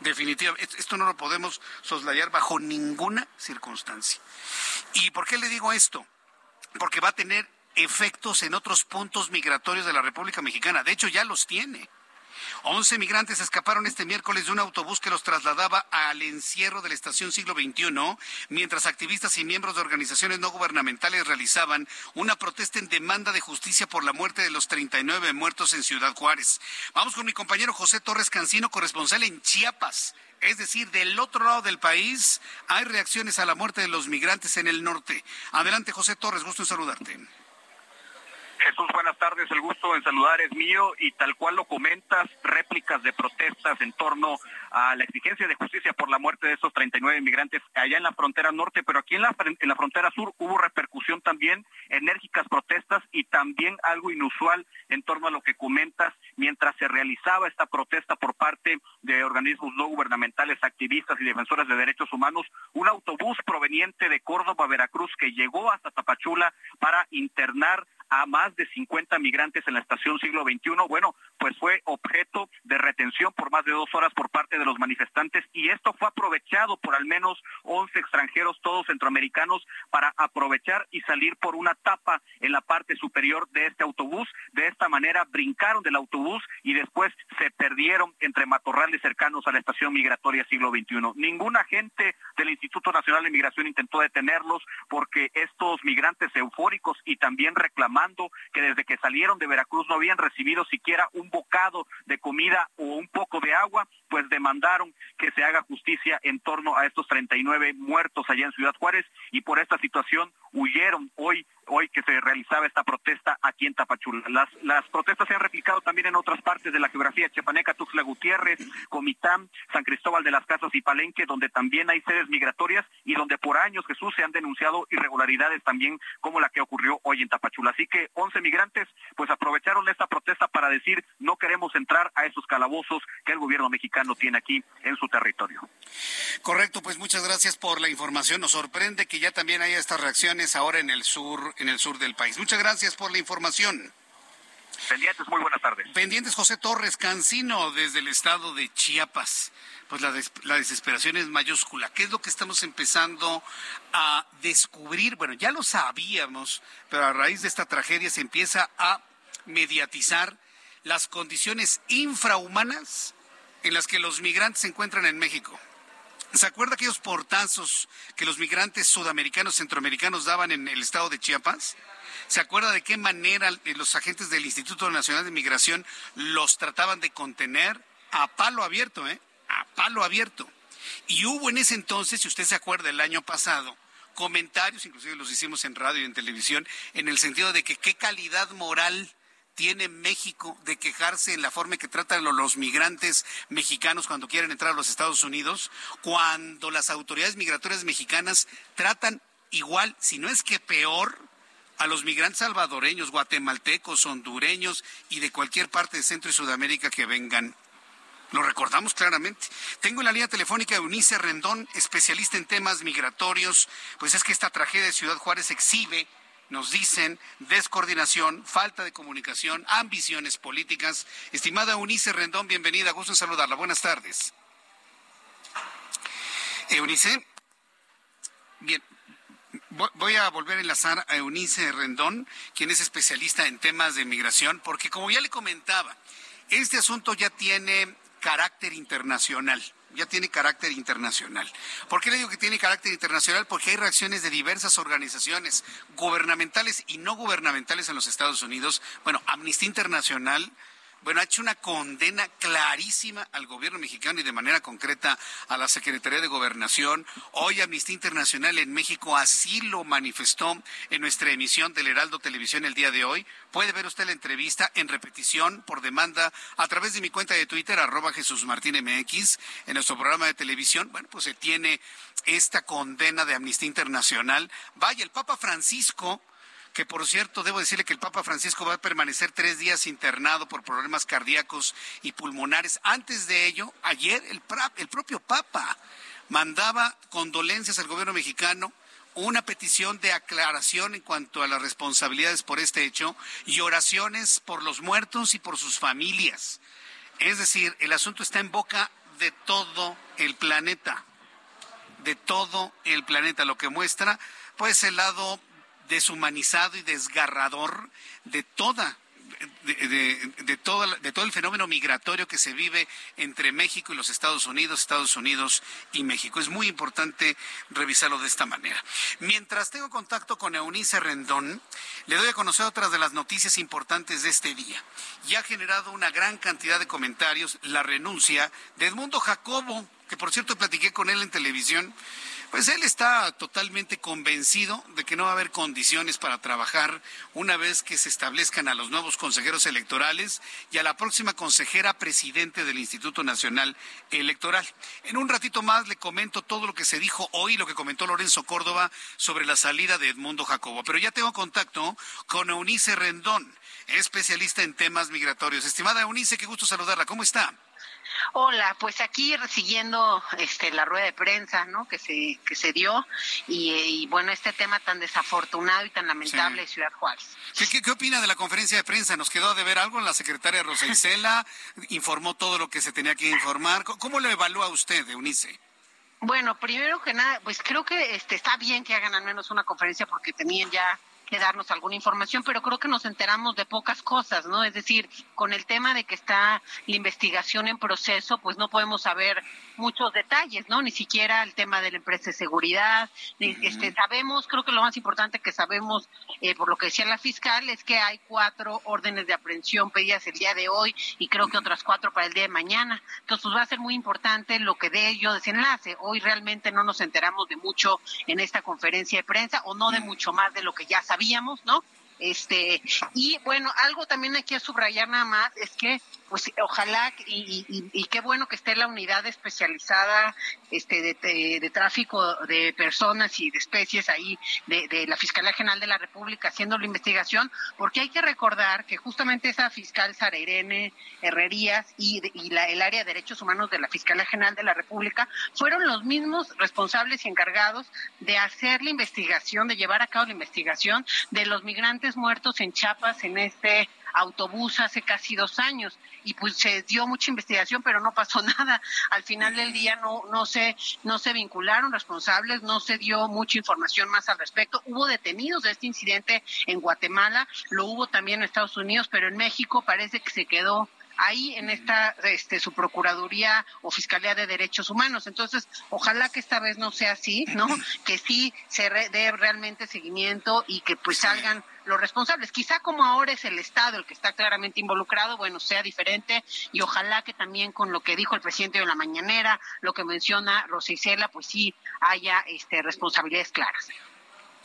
Definitivamente, esto no lo podemos soslayar bajo ninguna circunstancia. ¿Y por qué le digo esto? Porque va a tener efectos en otros puntos migratorios de la República Mexicana. De hecho, ya los tiene. Once migrantes escaparon este miércoles de un autobús que los trasladaba al encierro de la estación siglo XXI, mientras activistas y miembros de organizaciones no gubernamentales realizaban una protesta en demanda de justicia por la muerte de los 39 muertos en Ciudad Juárez. Vamos con mi compañero José Torres Cancino, corresponsal en Chiapas. Es decir, del otro lado del país hay reacciones a la muerte de los migrantes en el norte. Adelante, José Torres, gusto en saludarte. Jesús, buenas tardes. El gusto en saludar es mío y tal cual lo comentas, réplicas de protestas en torno a la exigencia de justicia por la muerte de esos 39 inmigrantes allá en la frontera norte, pero aquí en la, en la frontera sur hubo repercusión también, enérgicas protestas y también algo inusual en torno a lo que comentas mientras se realizaba esta protesta por parte de organismos no gubernamentales, activistas y defensores de derechos humanos, un autobús proveniente de Córdoba, Veracruz, que llegó hasta Tapachula para internar a más de 50 migrantes en la estación siglo XXI, bueno, pues fue objeto de retención por más de dos horas por parte de los manifestantes y esto fue aprovechado por al menos 11 extranjeros, todos centroamericanos, para aprovechar y salir por una tapa en la parte superior de este autobús. De esta manera brincaron del autobús y después se perdieron entre matorrales cercanos a la estación migratoria siglo XXI. Ningún agente del Instituto Nacional de Migración intentó detenerlos porque estos migrantes eufóricos y también reclamados que desde que salieron de Veracruz no habían recibido siquiera un bocado de comida o un poco de agua, pues demandaron que se haga justicia en torno a estos 39 muertos allá en Ciudad Juárez y por esta situación huyeron hoy hoy que se realizaba esta protesta aquí en Tapachula. Las, las protestas se han replicado también en otras partes de la geografía Chepaneca, Tuxtla Gutiérrez, Comitán, San Cristóbal de las Casas y Palenque, donde también hay sedes migratorias y donde por años, Jesús, se han denunciado irregularidades también como la que ocurrió hoy en Tapachula. Así que 11 migrantes pues aprovecharon esta protesta para decir no queremos entrar a esos calabozos que el gobierno mexicano tiene aquí en su territorio. Correcto, pues muchas gracias por la información. Nos sorprende que ya también haya estas reacciones ahora en el sur en el sur del país. Muchas gracias por la información. Pendientes, muy buenas tardes. Pendientes, José Torres Cancino, desde el estado de Chiapas. Pues la, la, desesperación es mayúscula. ¿Qué es lo que estamos empezando a descubrir? Bueno, ya lo sabíamos, pero a raíz de esta tragedia se empieza a mediatizar las condiciones infrahumanas en las que los migrantes se encuentran en México. ¿Se acuerda aquellos portazos que los migrantes sudamericanos, centroamericanos daban en el estado de Chiapas? ¿Se acuerda de qué manera los agentes del Instituto Nacional de Migración los trataban de contener? A palo abierto, ¿eh? A palo abierto. Y hubo en ese entonces, si usted se acuerda, el año pasado, comentarios, inclusive los hicimos en radio y en televisión, en el sentido de que qué calidad moral tiene México de quejarse en la forma en que tratan los migrantes mexicanos cuando quieren entrar a los Estados Unidos, cuando las autoridades migratorias mexicanas tratan igual, si no es que peor, a los migrantes salvadoreños, guatemaltecos, hondureños y de cualquier parte de Centro y Sudamérica que vengan. Lo recordamos claramente. Tengo en la línea telefónica a Eunice Rendón, especialista en temas migratorios. Pues es que esta tragedia de Ciudad Juárez exhibe nos dicen descoordinación, falta de comunicación, ambiciones políticas. Estimada Unice Rendón, bienvenida, gusto saludarla. Buenas tardes. Eunice, bien, voy a volver a enlazar a Eunice Rendón, quien es especialista en temas de migración, porque como ya le comentaba, este asunto ya tiene carácter internacional ya tiene carácter internacional. ¿Por qué le digo que tiene carácter internacional? Porque hay reacciones de diversas organizaciones gubernamentales y no gubernamentales en los Estados Unidos. Bueno, Amnistía Internacional bueno, ha hecho una condena clarísima al gobierno mexicano y de manera concreta a la Secretaría de Gobernación. Hoy Amnistía Internacional en México así lo manifestó en nuestra emisión del Heraldo Televisión el día de hoy. Puede ver usted la entrevista en repetición por demanda a través de mi cuenta de Twitter, arroba Jesús Martín MX, en nuestro programa de televisión. Bueno, pues se tiene esta condena de Amnistía Internacional. Vaya, el Papa Francisco que por cierto, debo decirle que el Papa Francisco va a permanecer tres días internado por problemas cardíacos y pulmonares. Antes de ello, ayer el, el propio Papa mandaba condolencias al gobierno mexicano una petición de aclaración en cuanto a las responsabilidades por este hecho y oraciones por los muertos y por sus familias. Es decir, el asunto está en boca de todo el planeta, de todo el planeta, lo que muestra pues el lado deshumanizado y desgarrador de toda de, todo, de todo el fenómeno migratorio que se vive entre México y los Estados Unidos, Estados Unidos y México. Es muy importante revisarlo de esta manera. Mientras tengo contacto con Eunice Rendón, le doy a conocer otras de las noticias importantes de este día. Ya ha generado una gran cantidad de comentarios la renuncia de Edmundo Jacobo, que por cierto platiqué con él en televisión pues él está totalmente convencido de que no va a haber condiciones para trabajar una vez que se establezcan a los nuevos consejeros electorales y a la próxima consejera presidente del Instituto Nacional Electoral. En un ratito más le comento todo lo que se dijo hoy, lo que comentó Lorenzo Córdoba sobre la salida de Edmundo Jacobo. Pero ya tengo contacto con Eunice Rendón, especialista en temas migratorios. Estimada Eunice, qué gusto saludarla. ¿Cómo está? Hola, pues aquí siguiendo este, la rueda de prensa, ¿no? Que se que se dio y, bueno este tema tan desafortunado y tan lamentable de Ciudad Juárez. ¿Qué, opina de la conferencia de prensa? ¿Nos quedó de ver algo? La secretaria Rosa Isela informó todo lo que se tenía que informar. ¿Cómo lo evalúa usted, Eunice? Bueno, primero que nada, pues creo que este está bien que hagan al menos una conferencia porque tenían ya que darnos alguna información, pero creo que nos enteramos de pocas cosas, ¿no? Es decir, con el tema de que está la investigación en proceso, pues no podemos saber muchos detalles, ¿no? Ni siquiera el tema de la empresa de seguridad. este, sabemos, creo que lo más importante que sabemos, eh, por lo que decía la fiscal, es que hay cuatro órdenes de aprehensión pedidas el día de hoy y creo que otras cuatro para el día de mañana. Entonces, pues va a ser muy importante lo que de ello desenlace. Hoy realmente no nos enteramos de mucho en esta conferencia de prensa o no de mucho más de lo que ya sabíamos, ¿no? Este, y bueno, algo también hay que subrayar nada más es que pues ojalá y, y, qué bueno que esté la unidad especializada este de, tráfico de personas y de especies ahí de, la Fiscalía General de la República haciendo la investigación, porque hay que recordar que justamente esa fiscal Sara Irene Herrerías y, y la, el área de derechos humanos de la Fiscalía General de la República fueron los mismos responsables y encargados de hacer la investigación, de llevar a cabo la investigación de los migrantes muertos en Chiapas en este autobús hace casi dos años y pues se dio mucha investigación pero no pasó nada. Al final del día no no se no se vincularon responsables no se dio mucha información más al respecto. Hubo detenidos de este incidente en Guatemala lo hubo también en Estados Unidos pero en México parece que se quedó ahí en esta este, su procuraduría o fiscalía de derechos humanos. Entonces ojalá que esta vez no sea así no que sí se dé realmente seguimiento y que pues salgan los responsables. Quizá como ahora es el Estado el que está claramente involucrado, bueno, sea diferente y ojalá que también con lo que dijo el presidente de la mañanera, lo que menciona Rosicela, pues sí haya este, responsabilidades claras.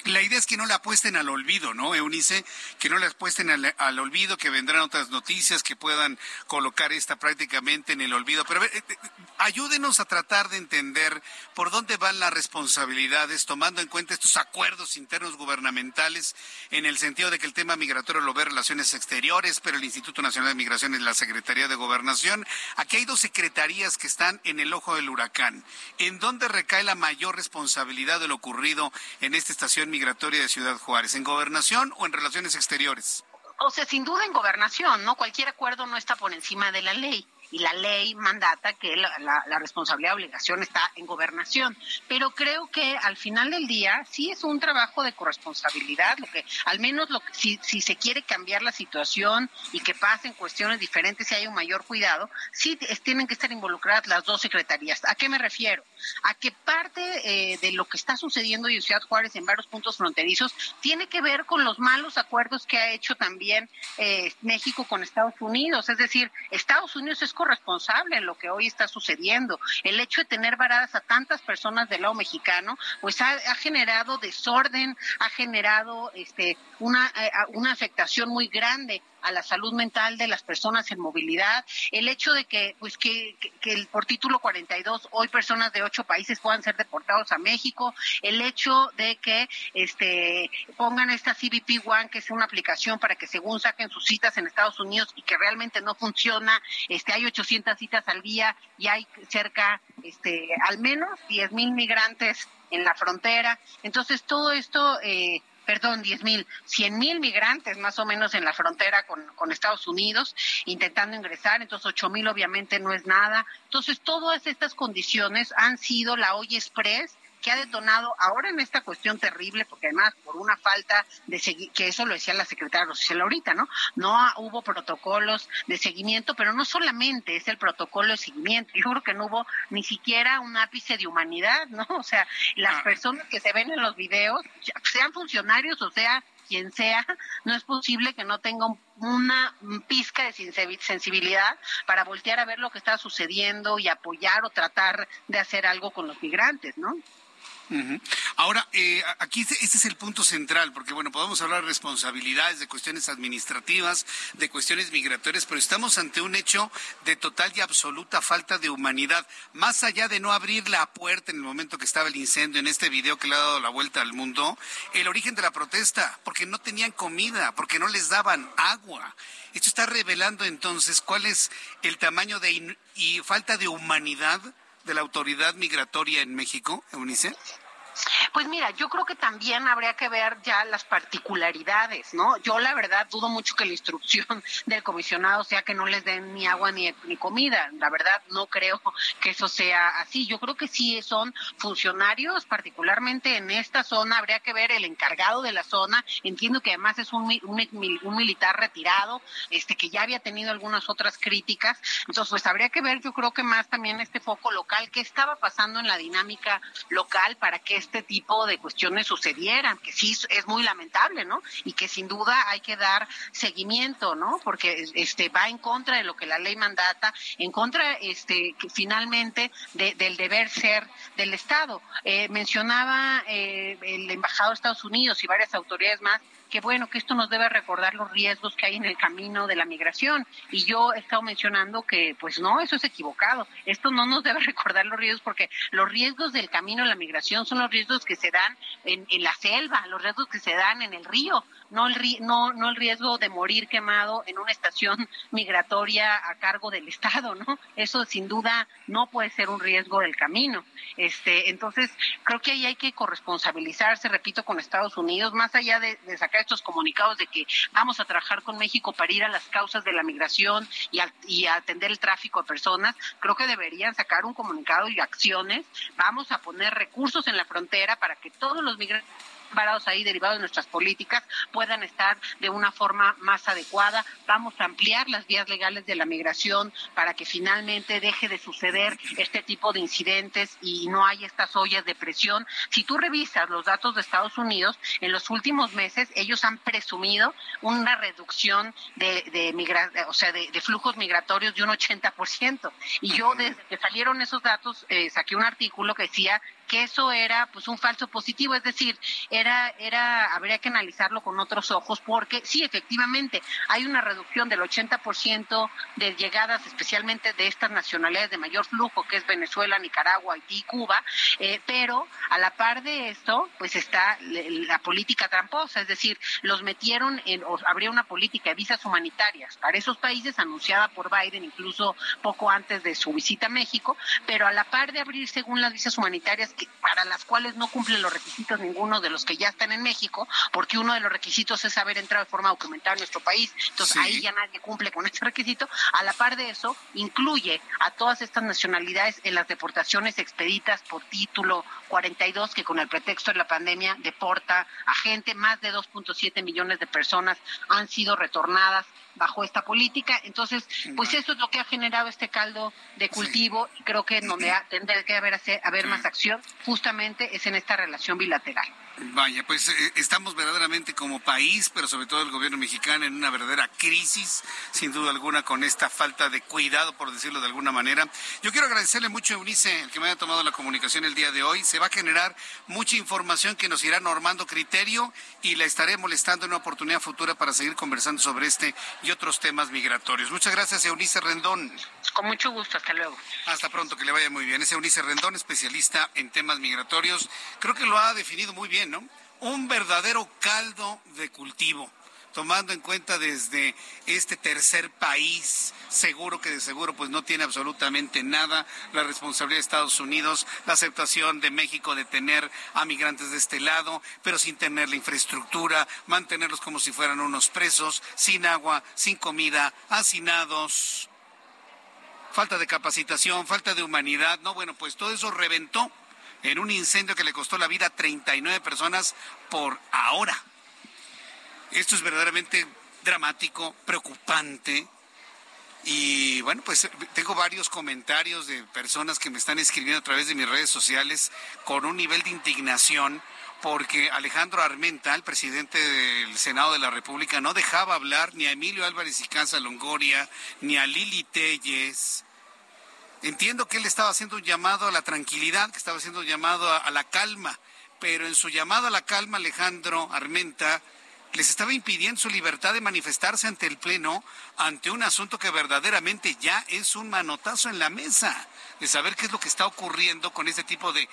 La idea es que no le apuesten al olvido, ¿no, Eunice? Que no le apuesten al, olvido, que vendrán otras noticias que puedan colocar esta prácticamente en el olvido. Pero eh, eh, ayúdenos a tratar de entender por dónde van las responsabilidades, tomando en cuenta estos acuerdos internos gubernamentales, en el sentido de que el tema migratorio lo ve Relaciones Exteriores, pero el Instituto Nacional de Migración es la Secretaría de Gobernación. Aquí hay dos secretarías que están en el ojo del huracán. ¿En dónde recae la mayor responsabilidad de lo ocurrido en esta estación migratoria de Ciudad Juárez? ¿En gobernación o en relaciones exteriores? O sea, sin duda en gobernación, ¿no? Cualquier acuerdo no está por encima de la ley y la ley mandata que la, la, responsabilidad obligación está en gobernación. Pero creo que al final del día sí es un trabajo de corresponsabilidad, lo que al menos lo que, si, si se quiere cambiar la situación y que pasen cuestiones diferentes y hay un mayor cuidado, sí tienen que estar involucradas las dos secretarías. ¿A qué me refiero? A que parte eh, de lo que está sucediendo en Ciudad Juárez en varios puntos fronterizos tiene que ver con los malos acuerdos que ha hecho también eh, México con Estados Unidos. Es decir, Estados Unidos es corresponsable en lo que hoy está sucediendo. El hecho de tener varadas a tantas personas del lado mexicano, pues ha, generado desorden, ha generado este, una, eh, una afectación muy grande a la salud mental de las personas en movilidad, el hecho de que, pues que, que, por título 42 hoy personas de ocho países puedan ser deportados a México, el hecho de que este pongan esta CBP One, que es una aplicación para que según saquen sus citas en Estados Unidos y que realmente no funciona, este hay 800 citas al día y hay cerca, este al menos 10 mil migrantes en la frontera. Entonces todo esto eh, perdón, 10 mil, 100 mil migrantes más o menos en la frontera con, Estados Unidos intentando ingresar, entonces 8 mil obviamente no es nada. Entonces todas estas condiciones han sido la olla express que ha detonado ahora en esta cuestión terrible, porque además por una falta de seguir, que eso lo decía la secretaria social ahorita, ¿no? No hubo protocolos de seguimiento, pero no solamente es el protocolo de seguimiento, yo creo que no hubo ni siquiera un ápice de humanidad, ¿no? O sea, las ah. personas que se ven en los videos, sean funcionarios o sea quien sea, no es posible que no tenga una pizca de sensibilidad para voltear a ver lo que está sucediendo y apoyar o tratar de hacer algo con los migrantes, ¿no? Ahora, eh, aquí ese es el punto central, porque bueno, podemos hablar de responsabilidades, de cuestiones administrativas, de cuestiones migratorias, pero estamos ante un hecho de total y absoluta falta de humanidad. Más allá de no abrir la puerta en el momento que estaba el incendio, en este video que le ha dado la vuelta al mundo, el origen de la protesta, porque no tenían comida, porque no les daban agua. Esto está revelando entonces cuál es el tamaño de y falta de humanidad de la autoridad migratoria en México, Eunice? Pues mira, yo creo que también habría que ver ya las particularidades, ¿no? Yo la verdad dudo mucho que la instrucción del comisionado sea que no les den ni agua ni, ni comida. La verdad no creo que eso sea así. Yo creo que sí son funcionarios, particularmente en esta zona, habría que ver el encargado de la zona. Entiendo que además es un, un, un militar retirado, este que ya había tenido algunas otras críticas. Entonces, pues habría que ver, yo creo que más también este foco local, qué estaba pasando en la dinámica local para que este tipo de cuestiones sucedieran, que sí es muy lamentable, ¿no? Y que sin duda hay que dar seguimiento, ¿no? Porque este va en contra de lo que la ley mandata, en contra este finalmente del deber ser del Estado. Eh, mencionaba eh, el embajador de Estados Unidos y varias autoridades más que bueno, que esto nos debe recordar los riesgos que hay en el camino de la migración. Y yo he estado mencionando que, pues no, eso es equivocado. Esto no nos debe recordar los riesgos porque los riesgos del camino de la migración son los riesgos que se dan en, en la selva, los riesgos que se dan en el río, no el, no, no el riesgo de morir quemado en una estación migratoria a cargo del Estado, ¿no? Eso sin duda no puede ser un riesgo del camino. Este, entonces, creo que ahí hay que corresponsabilizarse, repito, con Estados Unidos, más allá de, sacar estos comunicados de que vamos a trabajar con México para ir a las causas de la migración y, y atender el tráfico de personas, creo que deberían sacar un comunicado y acciones. Vamos a poner recursos en la frontera para que todos los migrantes parados ahí derivados de nuestras políticas puedan estar de una forma más adecuada. Vamos a ampliar las vías legales de la migración para que finalmente deje de suceder este tipo de incidentes y no haya estas ollas de presión. Si tú revisas los datos de Estados Unidos, en los últimos meses ellos han presumido una reducción de, de o sea, de, flujos migratorios de un 80%. Y yo desde que salieron esos datos eh, saqué un artículo que decía que eso era pues un falso positivo, es decir, era era habría que analizarlo con otros ojos porque sí, efectivamente, hay una reducción del 80% de llegadas especialmente de estas nacionalidades de mayor flujo que es Venezuela, Nicaragua, Haití Cuba, eh, pero a la par de esto, pues está la política tramposa, es decir, los metieron en o habría una política de visas humanitarias para esos países anunciada por Biden incluso poco antes de su visita a México, pero a la par de abrir según las visas humanitarias para las cuales no cumplen los requisitos ninguno de los que ya están en México, porque uno de los requisitos es haber entrado de forma documentada en nuestro país. Entonces ahí ya nadie cumple con ese requisito. A la par de eso, incluye a todas estas nacionalidades en las deportaciones expeditas por título 42, que con el pretexto de la pandemia deporta a gente, más de 2.7 millones de personas han sido retornadas bajo esta política. Entonces, pues eso es lo que ha generado este caldo de cultivo y creo que en donde tendrá que haber, haber más acción justamente es en esta relación bilateral. Vaya, pues eh, estamos verdaderamente como país, pero sobre todo el gobierno mexicano en una verdadera crisis, sin duda alguna, con esta falta de cuidado, por decirlo de alguna manera. Yo quiero agradecerle mucho a Eunice, el que me haya tomado la comunicación el día de hoy. Se va a generar mucha información que nos irá normando criterio y la estaré molestando en una oportunidad futura para seguir conversando sobre este y otros temas migratorios. Muchas gracias, Eunice Rendón. Con mucho gusto, hasta luego. Hasta pronto, que le vaya muy bien. Es Eunice Rendón, especialista en temas migratorios. Creo que lo ha definido muy bien, Un verdadero caldo de cultivo tomando en cuenta desde este tercer país, seguro que de seguro pues no tiene absolutamente nada la responsabilidad de Estados Unidos, la aceptación de México de tener a migrantes de este lado, pero sin tener la infraestructura, mantenerlos como si fueran unos presos, sin agua, sin comida, hacinados, falta de capacitación, falta de humanidad, no, bueno, pues todo eso reventó en un incendio que le costó la vida a 39 personas por ahora. Esto es verdaderamente dramático, preocupante. Y bueno, pues tengo varios comentarios de personas que me están escribiendo a través de mis redes sociales con un nivel de indignación porque Alejandro Armenta, el presidente del Senado de la República, no dejaba hablar ni a Emilio Álvarez y Casa Longoria, ni a Lili Telles. Entiendo que él estaba haciendo un llamado a la tranquilidad, que estaba haciendo un llamado a, a la calma, pero en su llamado a la calma, Alejandro Armenta les estaba impidiendo su libertad de manifestarse ante el Pleno ante un asunto que verdaderamente ya es un manotazo en la mesa, de saber qué es lo que está ocurriendo con este tipo de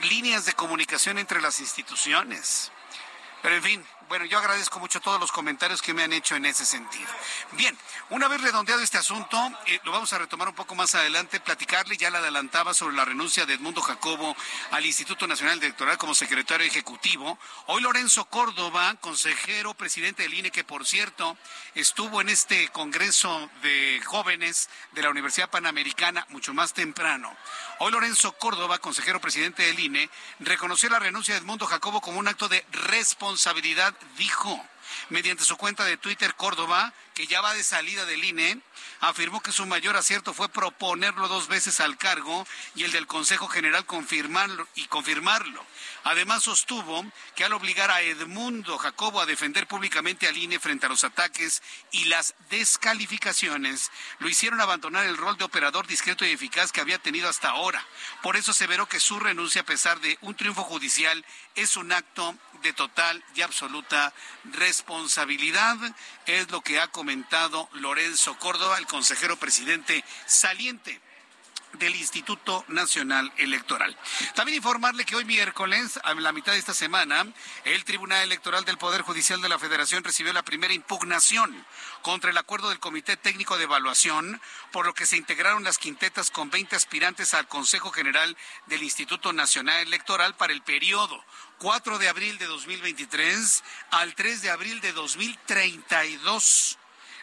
líneas de comunicación entre las instituciones. Pero en fin, bueno, yo agradezco mucho todos los comentarios que me han hecho en ese sentido. Bien, una vez redondeado este asunto, eh, lo vamos a retomar un poco más adelante, platicarle, ya la adelantaba sobre la renuncia de Edmundo Jacobo al Instituto Nacional Electoral como secretario ejecutivo. Hoy Lorenzo Córdoba, consejero presidente del INE, que por cierto estuvo en este Congreso de Jóvenes de la Universidad Panamericana mucho más temprano. Hoy Lorenzo Córdoba, consejero presidente del INE, reconoció la renuncia de Edmundo Jacobo como un acto de responsabilidad dijo mediante su cuenta de Twitter Córdoba, que ya va de salida del INE, afirmó que su mayor acierto fue proponerlo dos veces al cargo y el del Consejo General confirmarlo y confirmarlo. Además sostuvo que al obligar a Edmundo Jacobo a defender públicamente al INE frente a los ataques y las descalificaciones, lo hicieron abandonar el rol de operador discreto y eficaz que había tenido hasta ahora. Por eso se veró que su renuncia, a pesar de un triunfo judicial, es un acto de total y absoluta responsabilidad. Es lo que ha comentado Lorenzo Córdoba, el consejero presidente saliente del Instituto Nacional Electoral. También informarle que hoy miércoles, a la mitad de esta semana, el Tribunal Electoral del Poder Judicial de la Federación recibió la primera impugnación contra el acuerdo del Comité Técnico de Evaluación, por lo que se integraron las quintetas con 20 aspirantes al Consejo General del Instituto Nacional Electoral para el periodo 4 de abril de 2023 al 3 de abril de 2032.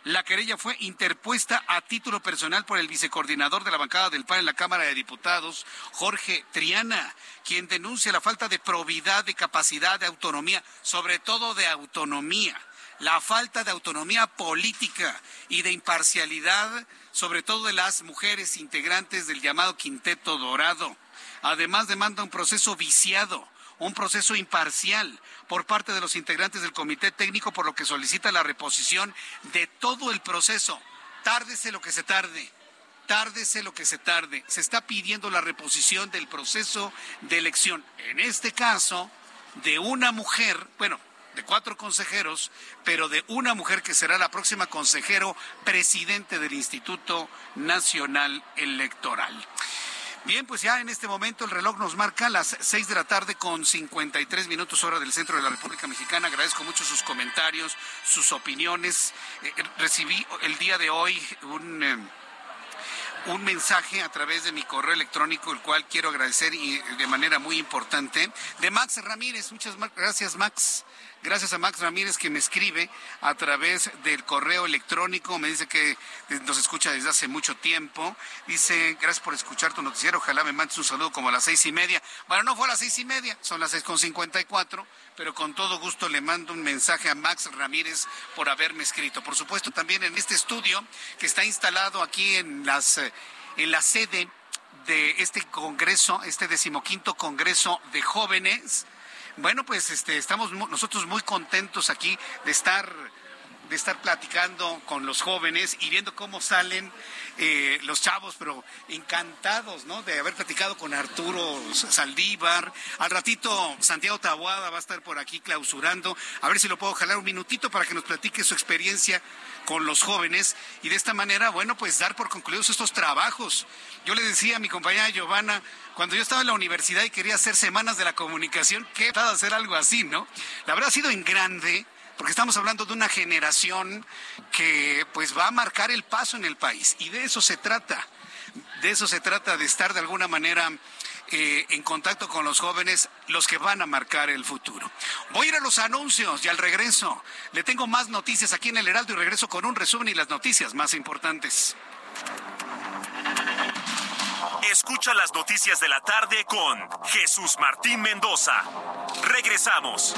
La querella fue interpuesta a título personal por el vicecoordinador de la bancada del PAN en la Cámara de Diputados, Jorge Triana, quien denuncia la falta de probidad, de capacidad, de autonomía, sobre todo de autonomía, la falta de autonomía política y de imparcialidad, sobre todo de las mujeres integrantes del llamado Quinteto Dorado. Además demanda un proceso viciado un proceso imparcial por parte de los integrantes del comité técnico, por lo que solicita la reposición de todo el proceso. Tárdese lo que se tarde. Tárdese lo que se tarde. Se está pidiendo la reposición del proceso de elección. En este caso, de una mujer, bueno, de cuatro consejeros, pero de una mujer que será la próxima consejero presidente del Instituto Nacional Electoral. Bien, pues ya en este momento el reloj nos marca las seis de la tarde con 53 minutos hora del centro de la República Mexicana. Agradezco mucho sus comentarios, sus opiniones. Eh, recibí el día de hoy un... Eh, un mensaje a través de mi correo electrónico, el cual quiero agradecer y de manera muy importante, de Max Ramírez. Muchas gracias, Max. Gracias a Max Ramírez que me escribe a través del correo electrónico. Me dice que nos escucha desde hace mucho tiempo. Dice, gracias por escuchar tu noticiero. Ojalá me mandes un saludo como a las seis y media. Bueno, no fue a las seis y media, son las seis con cincuenta y cuatro, pero con todo gusto le mando un mensaje a Max Ramírez por haberme escrito. Por supuesto, también en este estudio que está instalado aquí en las en la sede de este congreso, este decimoquinto congreso de jóvenes bueno, pues este, estamos nosotros muy contentos aquí de estar de estar platicando con los jóvenes y viendo cómo salen eh, los chavos, pero encantados, ¿no? De haber platicado con Arturo Saldívar. Al ratito Santiago Tabuada va a estar por aquí clausurando. A ver si lo puedo jalar un minutito para que nos platique su experiencia con los jóvenes y de esta manera, bueno, pues dar por concluidos estos trabajos. Yo le decía a mi compañera Giovanna, cuando yo estaba en la universidad y quería hacer semanas de la comunicación, ¿qué de hacer algo así, no? La verdad ha sido en grande, porque estamos hablando de una generación que pues va a marcar el paso en el país y de eso se trata. De eso se trata, de estar de alguna manera eh, en contacto con los jóvenes, los que van a marcar el futuro. Voy a ir a los anuncios y al regreso le tengo más noticias aquí en el Heraldo y regreso con un resumen y las noticias más importantes. Escucha las noticias de la tarde con Jesús Martín Mendoza. Regresamos.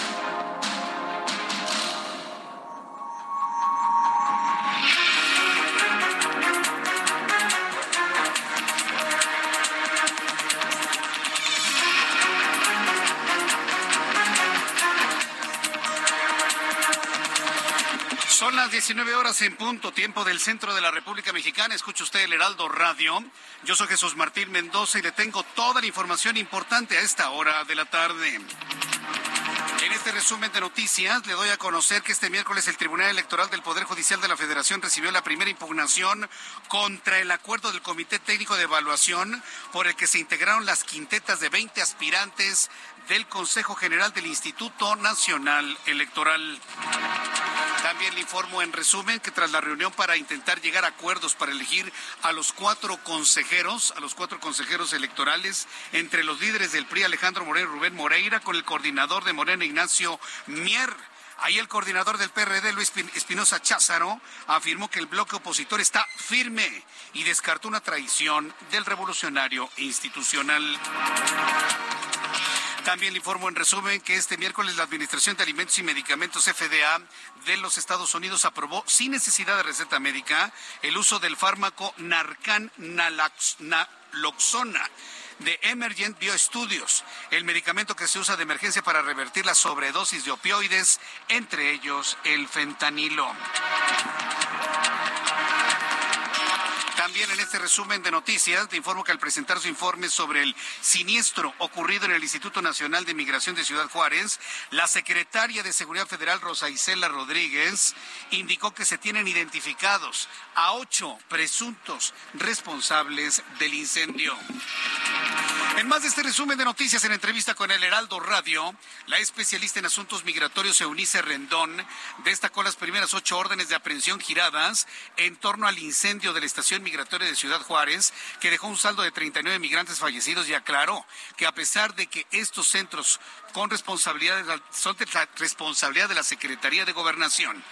Son las 19 horas en punto, tiempo del centro de la República Mexicana. Escucha usted el Heraldo Radio. Yo soy Jesús Martín Mendoza y le tengo toda la información importante a esta hora de la tarde. En este resumen de noticias le doy a conocer que este miércoles el Tribunal Electoral del Poder Judicial de la Federación recibió la primera impugnación contra el acuerdo del Comité Técnico de Evaluación por el que se integraron las quintetas de 20 aspirantes del Consejo General del Instituto Nacional Electoral. También le informo en resumen que tras la reunión para intentar llegar a acuerdos para elegir a los cuatro consejeros, a los cuatro consejeros electorales, entre los líderes del PRI Alejandro Moreno y Rubén Moreira, con el coordinador de Morena Ignacio Mier. Ahí el coordinador del PRD, Luis Espinosa Cházaro, afirmó que el bloque opositor está firme y descartó una traición del revolucionario institucional. También le informo en resumen que este miércoles la Administración de Alimentos y Medicamentos FDA de los Estados Unidos aprobó sin necesidad de receta médica el uso del fármaco Narcan Naloxona de Emergent Bioestudios, el medicamento que se usa de emergencia para revertir la sobredosis de opioides, entre ellos el fentanilo. También en este resumen de noticias te informo que al presentar su informe sobre el siniestro ocurrido en el Instituto Nacional de Migración de Ciudad Juárez, la secretaria de Seguridad Federal Rosa Isela Rodríguez indicó que se tienen identificados a ocho presuntos responsables del incendio. En más de este resumen de noticias en entrevista con el Heraldo Radio, la especialista en asuntos migratorios Eunice Rendón destacó las primeras ocho órdenes de aprehensión giradas en torno al incendio de la estación migratoria de Ciudad Juárez, que dejó un saldo de 39 migrantes fallecidos y aclaró que a pesar de que estos centros con responsabilidad son de la responsabilidad de la Secretaría de Gobernación,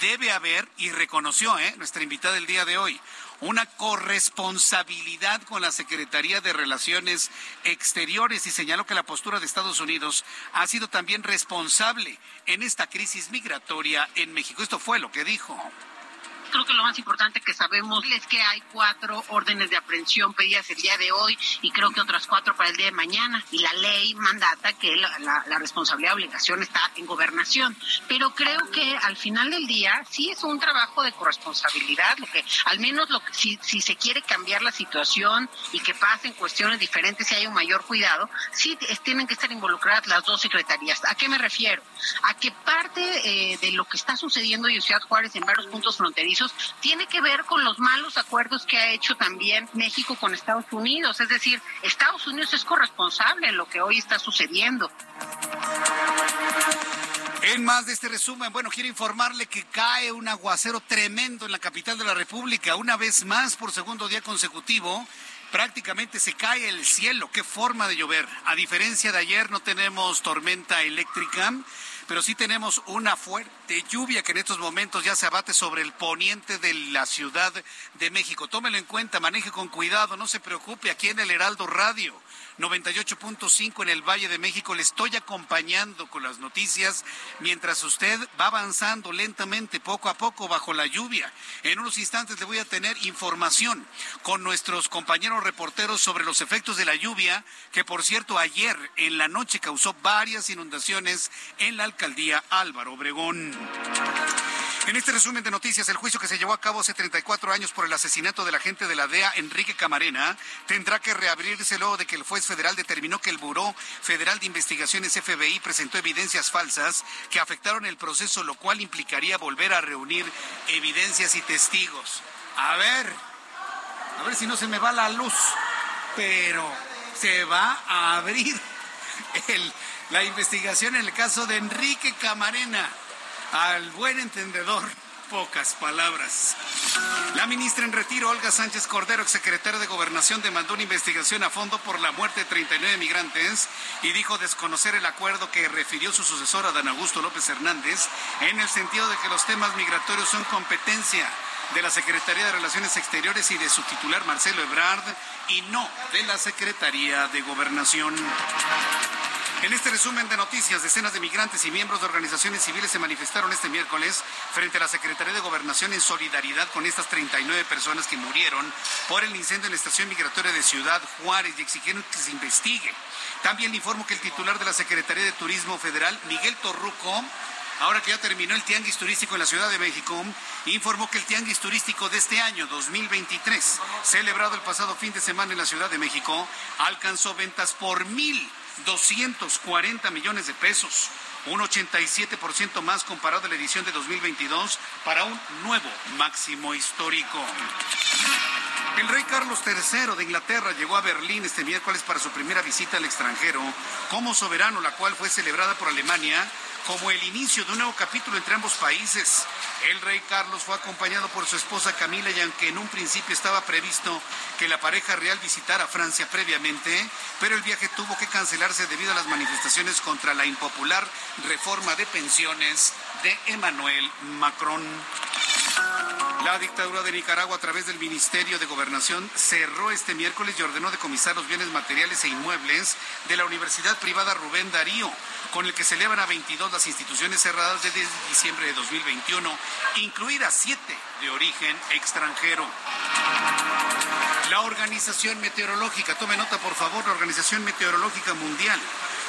debe haber, y reconoció ¿eh? nuestra invitada el día de hoy, una corresponsabilidad con la Secretaría de Relaciones Exteriores y señaló que la postura de Estados Unidos ha sido también responsable en esta crisis migratoria en México. Esto fue lo que dijo creo que lo más importante que sabemos es que hay cuatro órdenes de aprehensión pedidas el día de hoy y creo que otras cuatro para el día de mañana. Y la ley mandata que la, la responsabilidad obligación está en gobernación. Pero creo que al final del día sí es un trabajo de corresponsabilidad, lo que al menos lo que, si, si se quiere cambiar la situación y que pasen cuestiones diferentes y hay un mayor cuidado, sí tienen que estar involucradas las dos secretarías. ¿A qué me refiero? A que parte eh, de lo que está sucediendo en Ciudad Juárez en varios puntos fronterizos tiene que ver con los malos acuerdos que ha hecho también México con Estados Unidos. Es decir, Estados Unidos es corresponsable en lo que hoy está sucediendo. En más de este resumen, bueno, quiero informarle que cae un aguacero tremendo en la capital de la República, una vez más por segundo día consecutivo. Prácticamente se cae el cielo, qué forma de llover. A diferencia de ayer no tenemos tormenta eléctrica, pero sí tenemos una fuerte lluvia que en estos momentos ya se abate sobre el poniente de la Ciudad de México. Tómelo en cuenta, maneje con cuidado, no se preocupe, aquí en el Heraldo Radio 98.5 en el Valle de México. Le estoy acompañando con las noticias mientras usted va avanzando lentamente, poco a poco, bajo la lluvia. En unos instantes le voy a tener información con nuestros compañeros reporteros sobre los efectos de la lluvia, que por cierto ayer en la noche causó varias inundaciones en la alcaldía Álvaro Obregón. En este resumen de noticias, el juicio que se llevó a cabo hace 34 años por el asesinato del agente de la DEA, Enrique Camarena, tendrá que reabrirse luego de que el juez federal determinó que el Buró Federal de Investigaciones FBI presentó evidencias falsas que afectaron el proceso, lo cual implicaría volver a reunir evidencias y testigos. A ver, a ver si no se me va la luz, pero se va a abrir la investigación en el caso de Enrique Camarena al buen entendedor, pocas palabras. La ministra en retiro, Olga Sánchez Cordero, exsecretaria de Gobernación, demandó una investigación a fondo por la muerte de 39 migrantes y dijo desconocer el acuerdo que refirió su sucesora, Dan Augusto López Hernández, en el sentido de que los temas migratorios son competencia de la Secretaría de Relaciones Exteriores y de su titular Marcelo Ebrard y no de la Secretaría de Gobernación. En este resumen de noticias, decenas de migrantes y miembros de organizaciones civiles se manifestaron este miércoles frente a la Secretaría de Gobernación en solidaridad con estas 39 personas que murieron por el incendio en la estación migratoria de Ciudad Juárez y exigieron que se investigue. También le informo que el titular de la Secretaría de Turismo Federal, Miguel Torruco, ahora que ya terminó el tianguis turístico en la Ciudad de México, informó que el tianguis turístico de este año 2023, celebrado el pasado fin de semana en la Ciudad de México, alcanzó ventas por mil 240 millones de pesos, un 87% más comparado a la edición de 2022 para un nuevo máximo histórico. El rey Carlos III de Inglaterra llegó a Berlín este miércoles para su primera visita al extranjero como soberano, la cual fue celebrada por Alemania como el inicio de un nuevo capítulo entre ambos países. El rey Carlos fue acompañado por su esposa Camila y aunque en un principio estaba previsto que la pareja real visitara Francia previamente, pero el viaje tuvo que cancelarse debido a las manifestaciones contra la impopular reforma de pensiones de Emmanuel Macron. La dictadura de Nicaragua a través del Ministerio de Gobernación cerró este miércoles y ordenó decomisar los bienes materiales e inmuebles de la Universidad Privada Rubén Darío, con el que se elevan a 22 las instituciones cerradas desde diciembre de 2021, incluidas siete de origen extranjero. La Organización Meteorológica, tome nota por favor, la Organización Meteorológica Mundial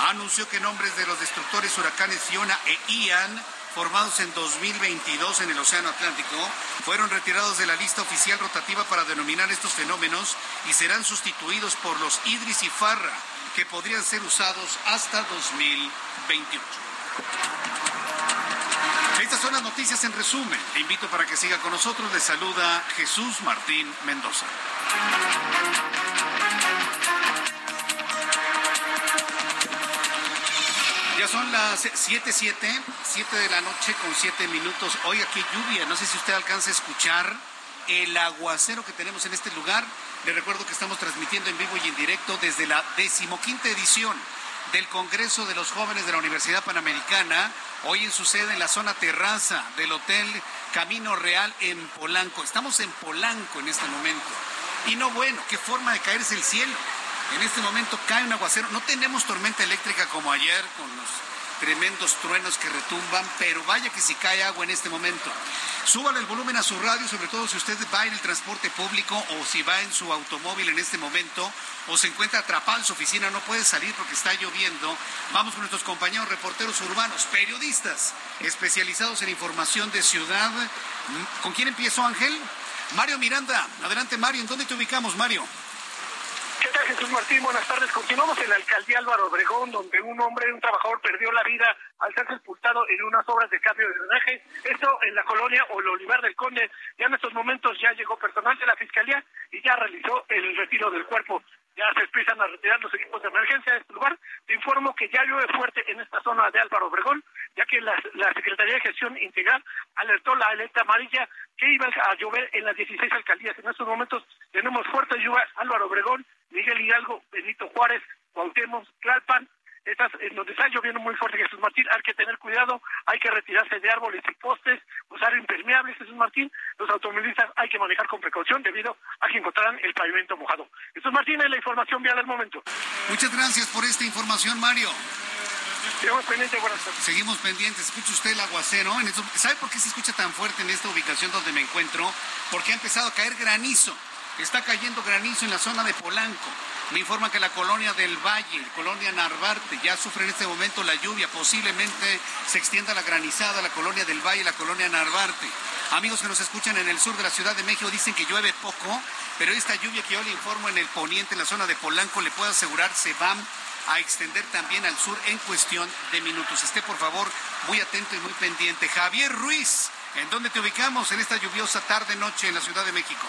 anunció que nombres de los destructores huracanes Fiona e Ian formados en 2022 en el Océano Atlántico, fueron retirados de la lista oficial rotativa para denominar estos fenómenos y serán sustituidos por los Idris y Farra, que podrían ser usados hasta 2028. Estas son las noticias en resumen. Le invito para que siga con nosotros. Le saluda Jesús Martín Mendoza. Ya son las 7, 7, 7 de la noche con 7 minutos. Hoy aquí lluvia, no sé si usted alcanza a escuchar el aguacero que tenemos en este lugar. Le recuerdo que estamos transmitiendo en vivo y en directo desde la decimoquinta edición del Congreso de los Jóvenes de la Universidad Panamericana, hoy en su sede en la zona terraza del Hotel Camino Real en Polanco. Estamos en Polanco en este momento. Y no bueno, qué forma de caerse el cielo. En este momento cae un aguacero. No tenemos tormenta eléctrica como ayer con los tremendos truenos que retumban, pero vaya que si cae agua en este momento. Súbale el volumen a su radio, sobre todo si usted va en el transporte público o si va en su automóvil en este momento o se encuentra atrapado en su oficina, no puede salir porque está lloviendo. Vamos con nuestros compañeros reporteros urbanos, periodistas especializados en información de ciudad. ¿Con quién empiezo, Ángel? Mario Miranda. Adelante, Mario. ¿En dónde te ubicamos, Mario? ¿Qué Jesús Martín? Buenas tardes. Continuamos en la alcaldía Álvaro Obregón, donde un hombre, un trabajador, perdió la vida al ser sepultado en unas obras de cambio de drenaje. Esto en la colonia o el Olivar del Conde. Ya en estos momentos ya llegó personal de la Fiscalía y ya realizó el retiro del cuerpo ya se empiezan a retirar los equipos de emergencia de este lugar. Te informo que ya llueve fuerte en esta zona de Álvaro Obregón, ya que la, Secretaría de Gestión Integral alertó la alerta amarilla que iba a llover en las 16 alcaldías. En estos momentos tenemos fuerte lluvia Álvaro Obregón, Miguel Hidalgo, Benito Juárez, Cuauhtémoc, Tlalpan, estas, en donde está lloviendo muy fuerte Jesús Martín, hay que tener cuidado, hay que retirarse de árboles y postes, usar impermeables Jesús Martín, los automovilistas hay que manejar con precaución debido a que encontrarán el pavimento mojado. Jesús Martín es la información vial al momento. Muchas gracias por esta información, Mario. Seguimos pendientes, buenas tardes. Seguimos pendientes. Escucha usted el aguacero. ¿Sabe por qué se escucha tan fuerte en esta ubicación donde me encuentro? Porque ha empezado a caer granizo. Está cayendo granizo en la zona de Polanco. Me informa que la colonia del Valle, colonia Narvarte, ya sufre en este momento la lluvia. Posiblemente se extienda la granizada, la colonia del Valle, la colonia Narvarte. Amigos que nos escuchan en el sur de la Ciudad de México dicen que llueve poco, pero esta lluvia que yo le informo en el poniente, en la zona de Polanco, le puedo asegurar se va a extender también al sur en cuestión de minutos. Esté por favor muy atento y muy pendiente. Javier Ruiz, ¿en dónde te ubicamos en esta lluviosa tarde-noche en la Ciudad de México?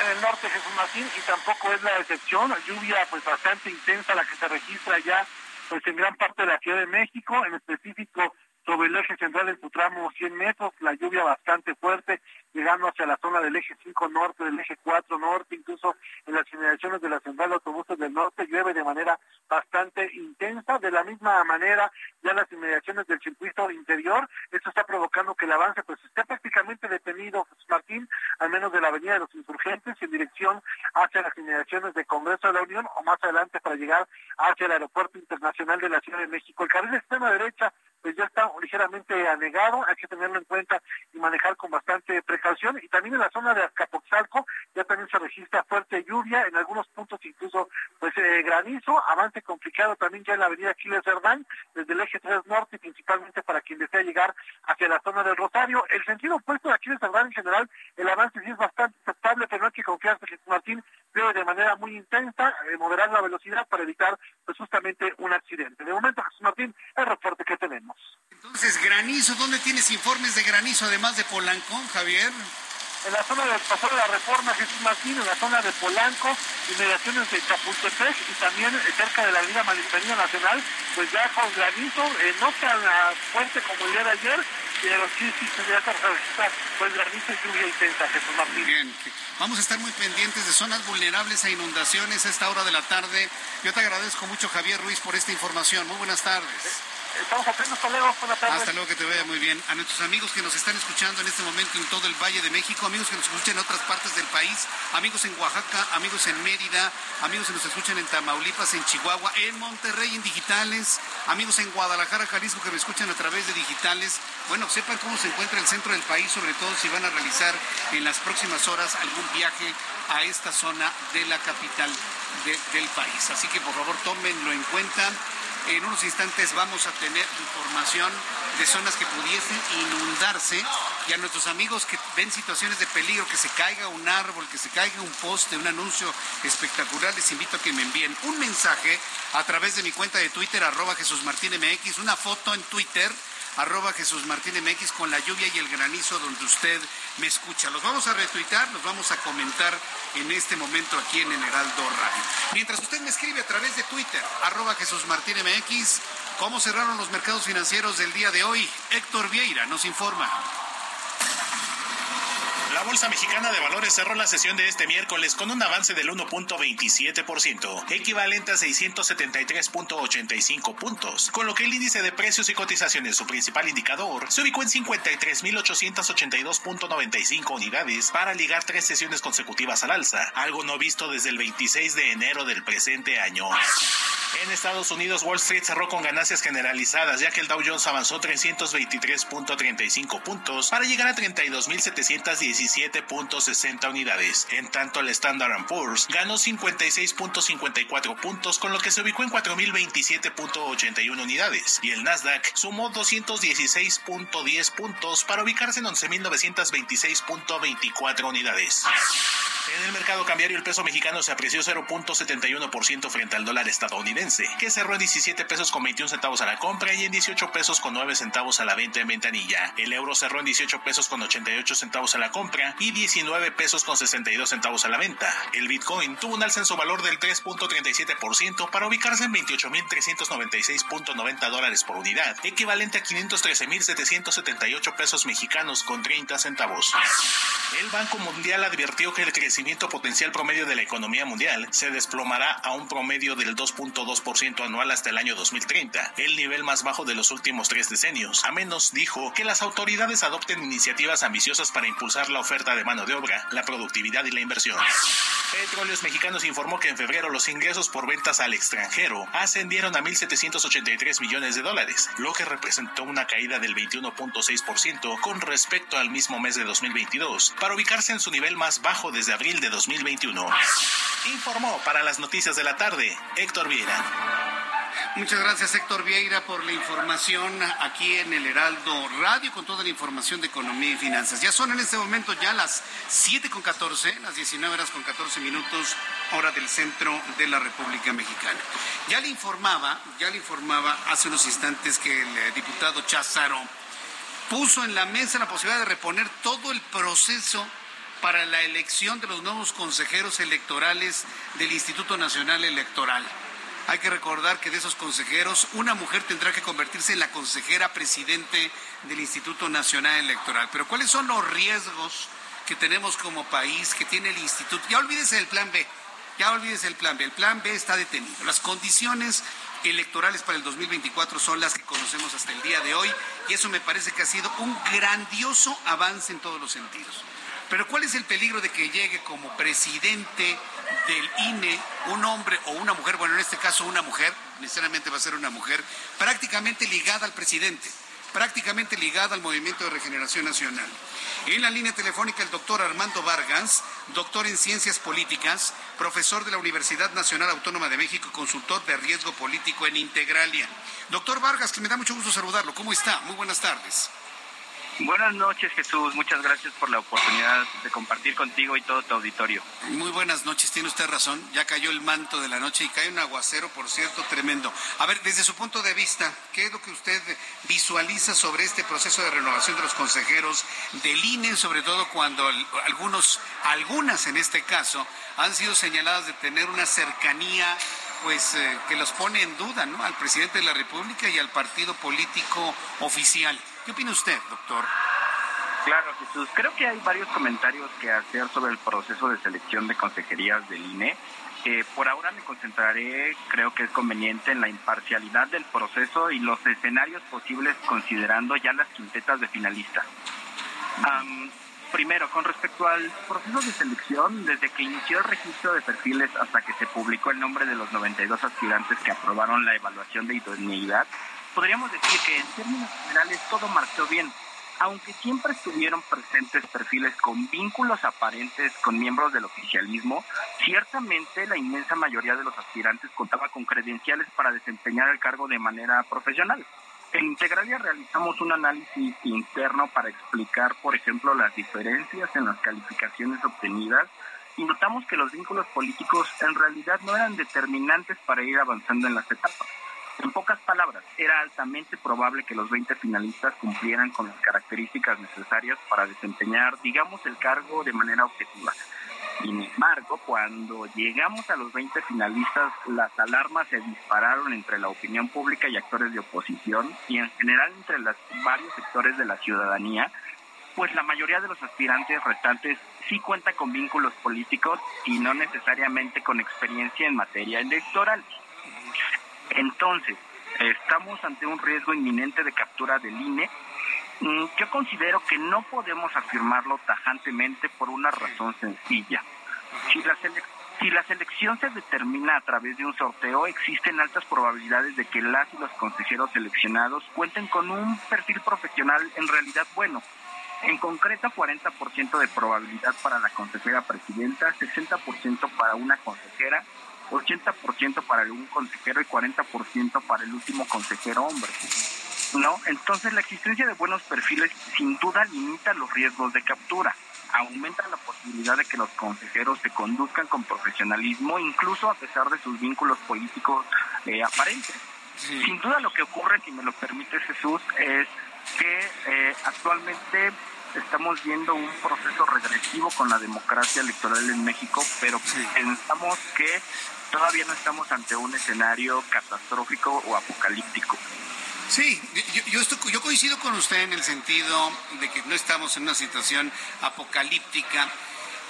en el norte Jesús Martín y tampoco es la excepción, lluvia pues bastante intensa la que se registra ya pues en gran parte de la Ciudad de México, en específico sobre el eje central en su tramo 100 metros, la lluvia bastante fuerte, llegando hacia la zona del eje 5 norte, del eje 4 norte, incluso en las generaciones de la central de autobuses del norte llueve de manera bastante intensa. De la misma manera, ya las inmediaciones del circuito interior, esto está provocando que el avance pues esté prácticamente detenido, Martín, al menos de la avenida de los insurgentes, en dirección hacia las inmediaciones de Congreso de la Unión o más adelante para llegar hacia el aeropuerto internacional de la Ciudad de México. El carril extrema derecha pues ya está ligeramente anegado, hay que tenerlo en cuenta y manejar con bastante precaución. Y también en la zona de Azcapotzalco ya también se registra fuerte lluvia, en algunos puntos incluso pues eh, granizo, avance complicado también ya en la avenida Aquiles Cerdán, desde el eje 3 norte, principalmente para quien desea llegar hacia la zona del Rosario. El sentido opuesto de Aquiles Cerdán en general, el avance sí es bastante aceptable, pero no hay que confiarse que Martín debe de manera muy intensa eh, moderar la velocidad para evitar pues justamente un accidente. De momento, Jesús Martín, el reporte que tenemos. Entonces, granizo, ¿dónde tienes informes de granizo además de Polanco, Javier? En la zona del Paso de la Reforma, Jesús Martín, en la zona de Polanco, inmediaciones de Chapultepec y también cerca de la Avenida Mediterránea Nacional, pues ya con granizo, eh, no tan fuerte como el día de ayer, pues. Bien, vamos a estar muy pendientes de zonas vulnerables a inundaciones a esta hora de la tarde. Yo te agradezco mucho, Javier Ruiz, por esta información. Muy buenas tardes. Estamos atentos, luego, buenas tardes. Hasta luego, que te vaya muy bien. A nuestros amigos que nos están escuchando en este momento en todo el Valle de México, amigos que nos escuchan en otras partes del país, amigos en Oaxaca, amigos en Mérida, amigos que nos escuchan en Tamaulipas, en Chihuahua, en Monterrey, en digitales, amigos en Guadalajara, Jalisco que me escuchan a través de digitales. Bueno, sepan cómo se encuentra el centro del país, sobre todo si van a realizar en las próximas horas algún viaje a esta zona de la capital del país. Así que por favor tómenlo en cuenta en unos instantes vamos a tener información de zonas que pudiesen inundarse y a nuestros amigos que ven situaciones de peligro, que se caiga un árbol, que se caiga un poste, un anuncio espectacular, les invito a que me envíen un mensaje a través de mi cuenta de Twitter, arroba Jesús Martín MX, una foto en Twitter arroba Jesús Martín MX con la lluvia y el granizo donde usted me escucha. Los vamos a retuitar, los vamos a comentar en este momento aquí en el Heraldo Radio. Mientras usted me escribe a través de Twitter, arroba Jesús Martín MX, cómo cerraron los mercados financieros del día de hoy. Héctor Vieira nos informa. La Bolsa Mexicana de Valores cerró la sesión de este miércoles con un avance del 1.27%, equivalente a 673.85 puntos, con lo que el índice de precios y cotizaciones, su principal indicador, se ubicó en 53.882.95 unidades para ligar tres sesiones consecutivas al alza, algo no visto desde el 26 de enero del presente año. En Estados Unidos, Wall Street cerró con ganancias generalizadas, ya que el Dow Jones avanzó 323.35 puntos para llegar a 32.717.60 unidades. En tanto, el Standard Poor's ganó 56.54 puntos, con lo que se ubicó en 4.027.81 unidades. Y el Nasdaq sumó 216.10 puntos para ubicarse en 11.926.24 unidades. En el mercado cambiario el peso mexicano se apreció 0.71% frente al dólar estadounidense, que cerró en 17 pesos con 21 centavos a la compra y en 18 pesos con 9 centavos a la venta en ventanilla. El euro cerró en 18 pesos con 88 centavos a la compra y 19 pesos con 62 centavos a la venta. El Bitcoin tuvo un alza en su valor del 3.37% para ubicarse en 28.396.90 dólares por unidad, equivalente a 513.778 pesos mexicanos con 30 centavos. El Banco Mundial advirtió que el crecimiento crecimiento potencial promedio de la economía mundial se desplomará a un promedio del 2.2% anual hasta el año 2030, el nivel más bajo de los últimos tres decenios. A menos dijo que las autoridades adopten iniciativas ambiciosas para impulsar la oferta de mano de obra, la productividad y la inversión. Petróleos Mexicanos informó que en febrero los ingresos por ventas al extranjero ascendieron a 1.783 millones de dólares, lo que representó una caída del 21.6% con respecto al mismo mes de 2022, para ubicarse en su nivel más bajo desde abril de 2021. Informó para las noticias de la tarde Héctor Vieira. Muchas gracias Héctor Vieira por la información aquí en el Heraldo Radio con toda la información de economía y finanzas. Ya son en este momento ya las 7 con 14, las 19 horas con 14 minutos, hora del centro de la República Mexicana. Ya le informaba, ya le informaba hace unos instantes que el eh, diputado Cházaro puso en la mesa la posibilidad de reponer todo el proceso para la elección de los nuevos consejeros electorales del Instituto Nacional Electoral. Hay que recordar que de esos consejeros, una mujer tendrá que convertirse en la consejera presidente del Instituto Nacional Electoral. Pero ¿cuáles son los riesgos que tenemos como país, que tiene el instituto? Ya olvídese del plan B, ya olvídese el plan B. El plan B está detenido. Las condiciones electorales para el 2024 son las que conocemos hasta el día de hoy y eso me parece que ha sido un grandioso avance en todos los sentidos. Pero ¿cuál es el peligro de que llegue como presidente del INE un hombre o una mujer, bueno, en este caso una mujer, necesariamente va a ser una mujer, prácticamente ligada al presidente, prácticamente ligada al Movimiento de Regeneración Nacional? En la línea telefónica el doctor Armando Vargas, doctor en Ciencias Políticas, profesor de la Universidad Nacional Autónoma de México, consultor de riesgo político en Integralia. Doctor Vargas, que me da mucho gusto saludarlo. ¿Cómo está? Muy buenas tardes. Buenas noches, Jesús. Muchas gracias por la oportunidad de compartir contigo y todo tu auditorio. Muy buenas noches, tiene usted razón. Ya cayó el manto de la noche y cae un aguacero, por cierto, tremendo. A ver, desde su punto de vista, ¿qué es lo que usted visualiza sobre este proceso de renovación de los consejeros del INE, sobre todo cuando algunos, algunas en este caso, han sido señaladas de tener una cercanía pues eh, que los pone en duda, ¿no? Al presidente de la República y al partido político oficial. ¿Qué opina usted, doctor? Claro, Jesús. Creo que hay varios comentarios que hacer sobre el proceso de selección de consejerías del INE. Eh, por ahora me concentraré, creo que es conveniente, en la imparcialidad del proceso y los escenarios posibles considerando ya las quintetas de finalistas. primero, con respecto al proceso de selección, desde que inició el registro de perfiles hasta que se publicó el nombre de los 92 aspirantes que aprobaron la evaluación de idoneidad, podríamos decir que en términos generales todo marchó bien, aunque siempre estuvieron presentes perfiles con vínculos aparentes con miembros del oficialismo, ciertamente la inmensa mayoría de los aspirantes contaba con credenciales para desempeñar el cargo de manera profesional. En Integralia realizamos un análisis interno para explicar, por ejemplo, las diferencias en las calificaciones obtenidas y notamos que los vínculos políticos en realidad no eran determinantes para ir avanzando en las etapas. En pocas palabras, era altamente probable que los 20 finalistas cumplieran con las características necesarias para desempeñar, digamos, el cargo de manera objetiva. Sin embargo, cuando llegamos a los 20 finalistas, las alarmas se dispararon entre la opinión pública y actores de oposición y en general entre los varios sectores de la ciudadanía, pues la mayoría de los aspirantes restantes sí cuenta con vínculos políticos y no necesariamente con experiencia en materia electoral. Entonces, estamos ante un riesgo inminente de captura del INE. Mm, yo considero que no podemos afirmarlo tajantemente por una razón sencilla. Si la, Si la selección se determina a través de un sorteo, existen altas probabilidades de que las y los consejeros seleccionados cuenten con un perfil profesional en realidad bueno. En concreto, 40% de probabilidad para la consejera presidenta, 60% para una consejera, 80% para un consejero y 40% para el último consejero hombre. ¿No? Entonces, la existencia de buenos perfiles sin duda limita los riesgos de captura aumenta la posibilidad de que los consejeros se conduzcan con profesionalismo, incluso a pesar de sus vínculos políticos eh, aparentes. Sin duda lo que ocurre, si me lo permite Jesús, es que eh, actualmente estamos viendo un proceso regresivo con la democracia electoral en México, pero pensamos que todavía no estamos ante un escenario catastrófico o apocalíptico. Sí, yo, yo, coincido con usted en el sentido de que no estamos en una situación apocalíptica,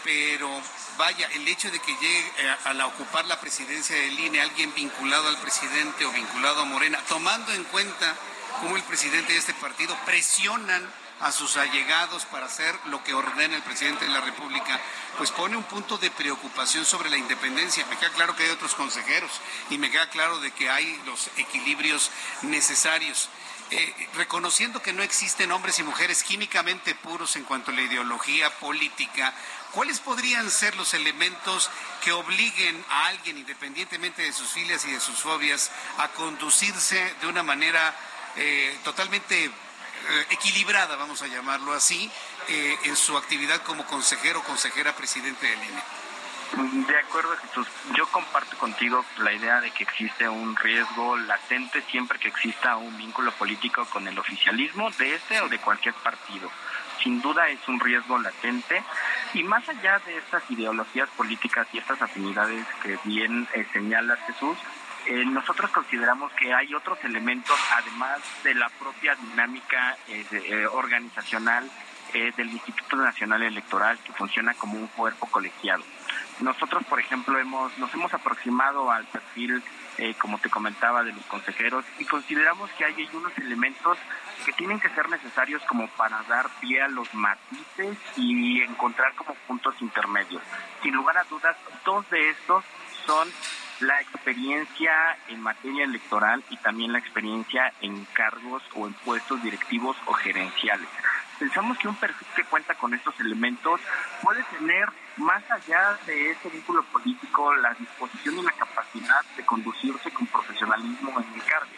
pero vaya, el hecho de que llegue eh, a, la ocupar la presidencia del INE alguien vinculado al presidente o vinculado a Morena, tomando en cuenta cómo el presidente de este partido presionan a sus allegados para hacer lo que ordena el presidente de la República, pues pone un punto de preocupación sobre la independencia. Me queda claro que hay otros consejeros y me queda claro de que hay los equilibrios necesarios. Eh, reconociendo que no existen hombres y mujeres químicamente puros en cuanto a la ideología política, ¿cuáles podrían ser los elementos que obliguen a alguien, independientemente de sus filias y de sus fobias, a conducirse de una manera eh, totalmente eh, equilibrada, vamos a llamarlo así, eh, en su actividad como consejero o consejera presidente del INE. De acuerdo, Jesús. Yo comparto contigo la idea de que existe un riesgo latente siempre que exista un vínculo político con el oficialismo de este o de cualquier partido. Sin duda es un riesgo latente y más allá de estas ideologías políticas y estas afinidades que bien eh, señala Jesús, eh, nosotros consideramos que hay otros elementos, además de la propia dinámica eh, eh, organizacional del Instituto Nacional Electoral, que funciona como un cuerpo colegiado. Nosotros, por ejemplo, hemos, nos hemos aproximado al perfil, como te comentaba, de los consejeros y consideramos que hay unos elementos que tienen que ser necesarios como para dar pie a los matices y encontrar como puntos intermedios. Sin lugar a dudas, dos de estos son la experiencia en materia electoral y también la experiencia en cargos o en puestos directivos o gerenciales. Pensamos que un perfil que cuenta con estos elementos puede tener, más allá de ese vínculo político, la disposición y la capacidad de conducirse con profesionalismo en el cargo.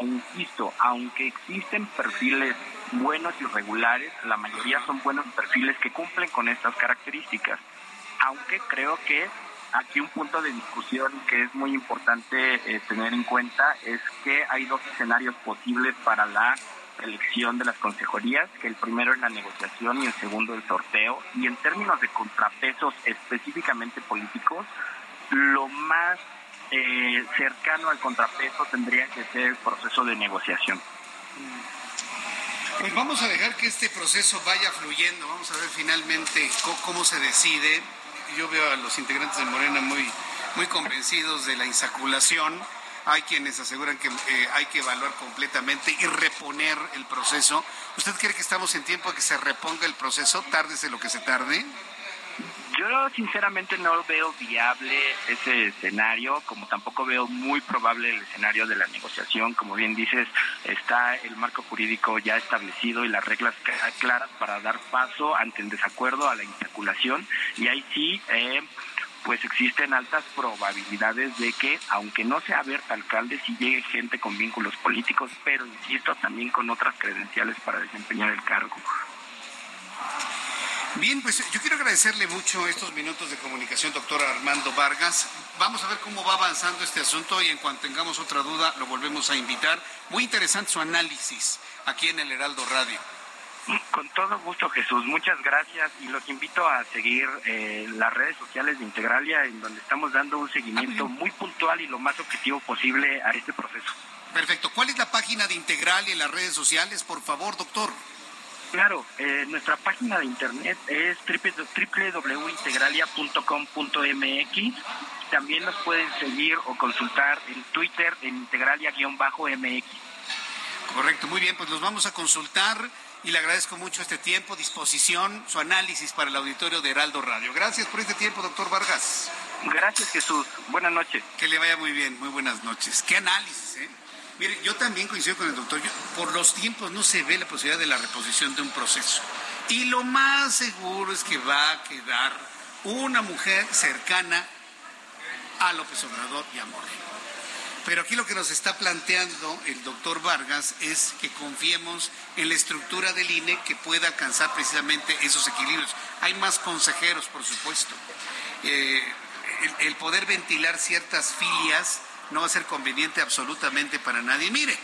E insisto, aunque existen perfiles buenos y regulares, la mayoría son buenos perfiles que cumplen con estas características. Aunque creo que aquí un punto de discusión que es muy importante eh, tener en cuenta es que hay dos escenarios posibles para la elección de las consejerías, que el primero es la negociación y el segundo el sorteo. Y en términos de contrapesos específicamente políticos, lo más eh, cercano al contrapeso tendría que ser el proceso de negociación. Pues vamos a dejar que este proceso vaya fluyendo, vamos a ver finalmente cómo se decide yo veo a los integrantes de Morena muy, muy convencidos de la insaculación. Hay quienes aseguran que eh, hay que evaluar completamente y reponer el proceso. ¿Usted cree que estamos en tiempo de que se reponga el proceso, de lo que se tarde? Yo sinceramente no veo viable ese escenario, como tampoco veo muy probable el escenario de la negociación. Como bien dices, está el marco jurídico ya establecido y las reglas claras para dar paso ante el desacuerdo a la insaculación. Y ahí sí, eh, pues existen altas probabilidades de que, aunque no sea abierta alcalde, sí llegue gente con vínculos políticos, pero insisto, también con otras credenciales para desempeñar el cargo. Bien, pues yo quiero agradecerle mucho estos minutos de comunicación, doctor Armando Vargas. Vamos a ver cómo va avanzando este asunto y en cuanto tengamos otra duda lo volvemos a invitar. Muy interesante su análisis aquí en el Heraldo Radio. Con todo gusto, Jesús. Muchas gracias y los invito a seguir eh, las redes sociales de Integralia, en donde estamos dando un seguimiento ah, muy puntual y lo más objetivo posible a este proceso. Perfecto. ¿Cuál es la página de Integralia en las redes sociales, por favor, doctor? Claro, eh, nuestra página de internet es www.integralia.com.mx. También nos pueden seguir o consultar en Twitter en integralia-mx. Correcto, muy bien, pues los vamos a consultar y le agradezco mucho este tiempo, disposición, su análisis para el auditorio de Heraldo Radio. Gracias por este tiempo, doctor Vargas. Gracias, Jesús. Buenas noches. Que le vaya muy bien, muy buenas noches. Qué análisis, ¿eh? Mire, yo también coincido con el doctor. por los tiempos no se ve la posibilidad de la reposición de un proceso. Y lo más seguro es que va a quedar una mujer cercana a López Obrador y a Moreno. Pero aquí lo que nos está planteando el doctor Vargas es que confiemos en la estructura del INE que pueda alcanzar precisamente esos equilibrios. Hay más consejeros, por supuesto. Eh, el, poder ventilar ciertas filias no va a ser conveniente absolutamente para nadie. Mire,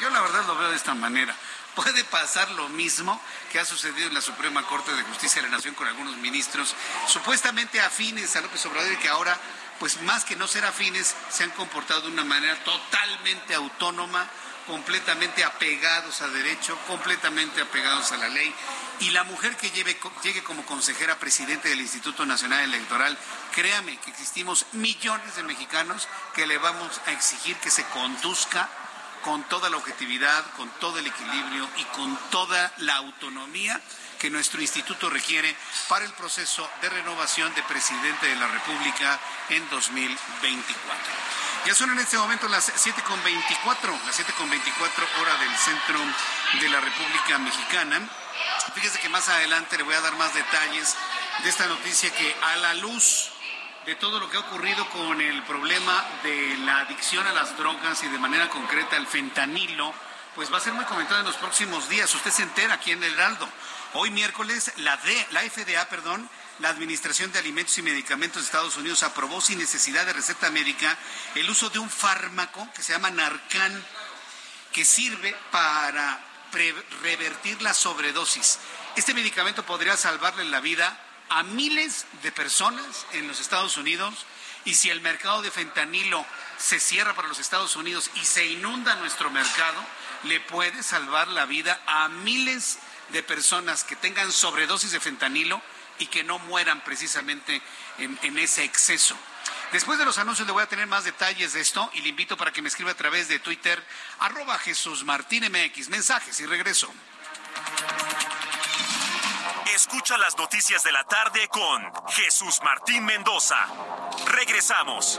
yo la verdad lo veo de esta manera. Puede pasar lo mismo que ha sucedido en la Suprema Corte de Justicia de la Nación con algunos ministros supuestamente afines a López Obrador y que ahora pues más que no ser afines, se han comportado de una manera totalmente autónoma, completamente apegados a derecho, completamente apegados a la ley. Y la mujer que llegue como consejera presidente del Instituto Nacional Electoral, créame que existimos millones de mexicanos que le vamos a exigir que se conduzca con toda la objetividad, con todo el equilibrio y con toda la autonomía que nuestro instituto requiere para el proceso de renovación de presidente de la República en 2024. Ya son en este momento las 7.24, las 7.24 hora del centro de la República Mexicana. Fíjese que más adelante le voy a dar más detalles de esta noticia que a la luz de todo lo que ha ocurrido con el problema de la adicción a las drogas y de manera concreta el fentanilo, pues va a ser muy comentado en los próximos días. Usted se entera aquí en el Heraldo. Hoy miércoles la, la FDA, perdón, la Administración de Alimentos y Medicamentos de Estados Unidos aprobó sin necesidad de receta médica el uso de un fármaco que se llama Narcan, que sirve para revertir la sobredosis. Este medicamento podría salvarle la vida a miles de personas en los Estados Unidos y si el mercado de fentanilo se cierra para los Estados Unidos y se inunda nuestro mercado, le puede salvar la vida a miles de personas que tengan sobredosis de fentanilo y que no mueran precisamente en, ese exceso. Después de los anuncios le voy a tener más detalles de esto y le invito para que me escriba a través de Twitter, arroba Jesús Martín MX. Mensajes y regreso. Escucha las noticias de la tarde con Jesús Martín Mendoza. Regresamos.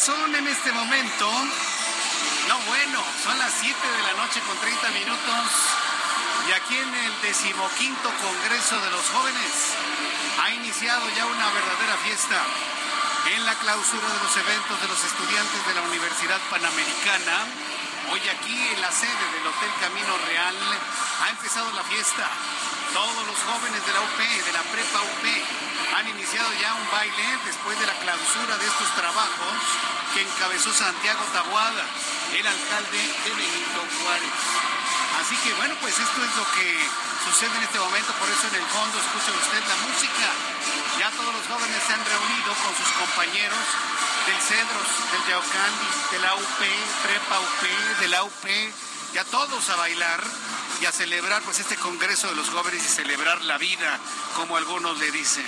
Son en este momento, no bueno, son las 7 de la noche con 30 minutos y aquí en el decimoquinto Congreso de los Jóvenes ha iniciado ya una verdadera fiesta en la clausura de los eventos de los estudiantes de la Universidad Panamericana. Hoy aquí en la sede del Hotel Camino Real ha empezado la fiesta. Todos los jóvenes de la UP, de la Prepa UP, han iniciado ya un baile después de la clausura de estos trabajos que encabezó Santiago Tabuada, el alcalde de Benito Juárez. Así que bueno, pues esto es lo que sucede en este momento, por eso en el fondo escucha usted la música. Ya todos los jóvenes se han reunido con sus compañeros del Cedros, del Teocandi, de la UP, Prepa UP, de la UP, ya todos a bailar y a celebrar pues este Congreso de los Jóvenes y celebrar la vida, como algunos le dicen.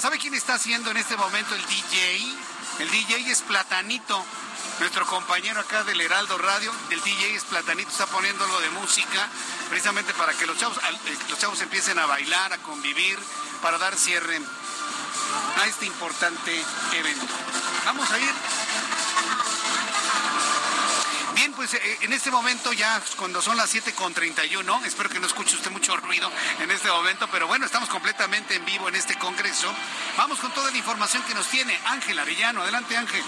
¿Sabe quién está haciendo en este momento el DJ? El DJ es Platanito, nuestro compañero acá del Heraldo Radio. El DJ es Platanito, está poniéndolo de música precisamente para que los chavos, eh, los chavos empiecen a bailar, a convivir, para dar cierre a este importante evento. Vamos a ir pues eh, en este momento ya cuando son las 7.31, espero que no escuche usted mucho ruido en este momento, pero bueno, estamos completamente en vivo en este congreso. Vamos con toda la información que nos tiene Ángel Arellano. Adelante Ángel.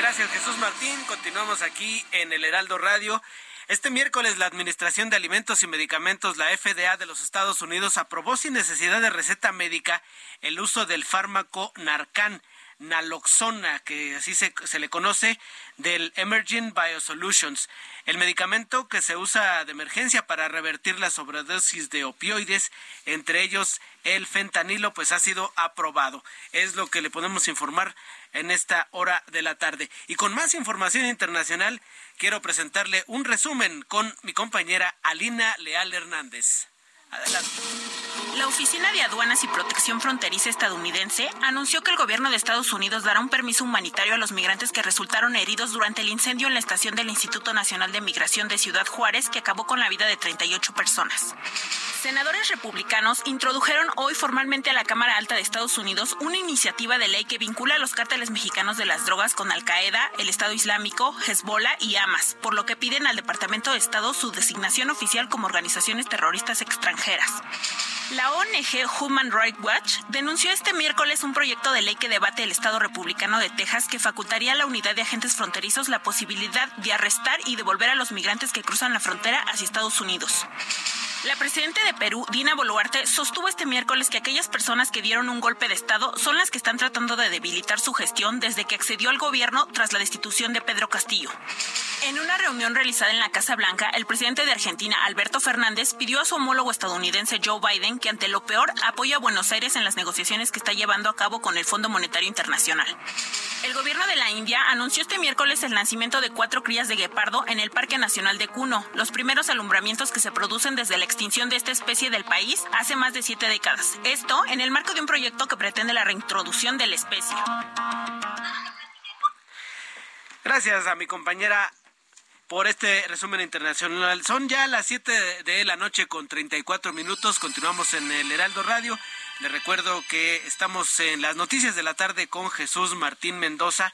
Gracias Jesús Martín, continuamos aquí en el Heraldo Radio. Este miércoles la Administración de Alimentos y Medicamentos, la FDA de los Estados Unidos, aprobó sin necesidad de receta médica el uso del fármaco Narcan naloxona, que así se, se, le conoce, del Emerging Biosolutions, el medicamento que se usa de emergencia para revertir la sobredosis de opioides, entre ellos el fentanilo, pues ha sido aprobado. Es lo que le podemos informar en esta hora de la tarde. Y con más información internacional, quiero presentarle un resumen con mi compañera Alina Leal Hernández. Adelante. La Oficina de Aduanas y Protección Fronteriza estadounidense anunció que el gobierno de Estados Unidos dará un permiso humanitario a los migrantes que resultaron heridos durante el incendio en la estación del Instituto Nacional de Migración de Ciudad Juárez que acabó con la vida de 38 personas. Senadores republicanos introdujeron hoy formalmente a la Cámara Alta de Estados Unidos una iniciativa de ley que vincula a los cárteles mexicanos de las drogas con Al Qaeda, el Estado Islámico, Hezbollah y Hamas, por lo que piden al Departamento de Estado su designación oficial como organizaciones terroristas extranjeras. ONG Human Rights Watch denunció este miércoles un proyecto de ley que debate el Estado republicano de Texas que facultaría a la unidad de agentes fronterizos la posibilidad de arrestar y devolver a los migrantes que cruzan la frontera hacia Estados Unidos. La presidenta de Perú, Dina Boluarte, sostuvo este miércoles que aquellas personas que dieron un golpe de Estado son las que están tratando de debilitar su gestión desde que accedió al gobierno tras la destitución de Pedro Castillo. En una reunión realizada en la Casa Blanca, el presidente de Argentina, Alberto Fernández, pidió a su homólogo estadounidense Joe Biden que ante lo peor apoye a Buenos Aires en las negociaciones que está llevando a cabo con el Fondo Monetario Internacional. El gobierno de la India anunció este miércoles el nacimiento de cuatro crías de guepardo en el Parque Nacional de Kuno, los primeros alumbramientos que se producen desde la extinción de esta especie del país hace más de siete décadas. Esto en el marco de un proyecto que pretende la reintroducción de la especie. Gracias a mi compañera por este resumen internacional. Son ya las 7 de la noche con 34 minutos. Continuamos en el Heraldo Radio. Les recuerdo que estamos en las noticias de la tarde con Jesús Martín Mendoza.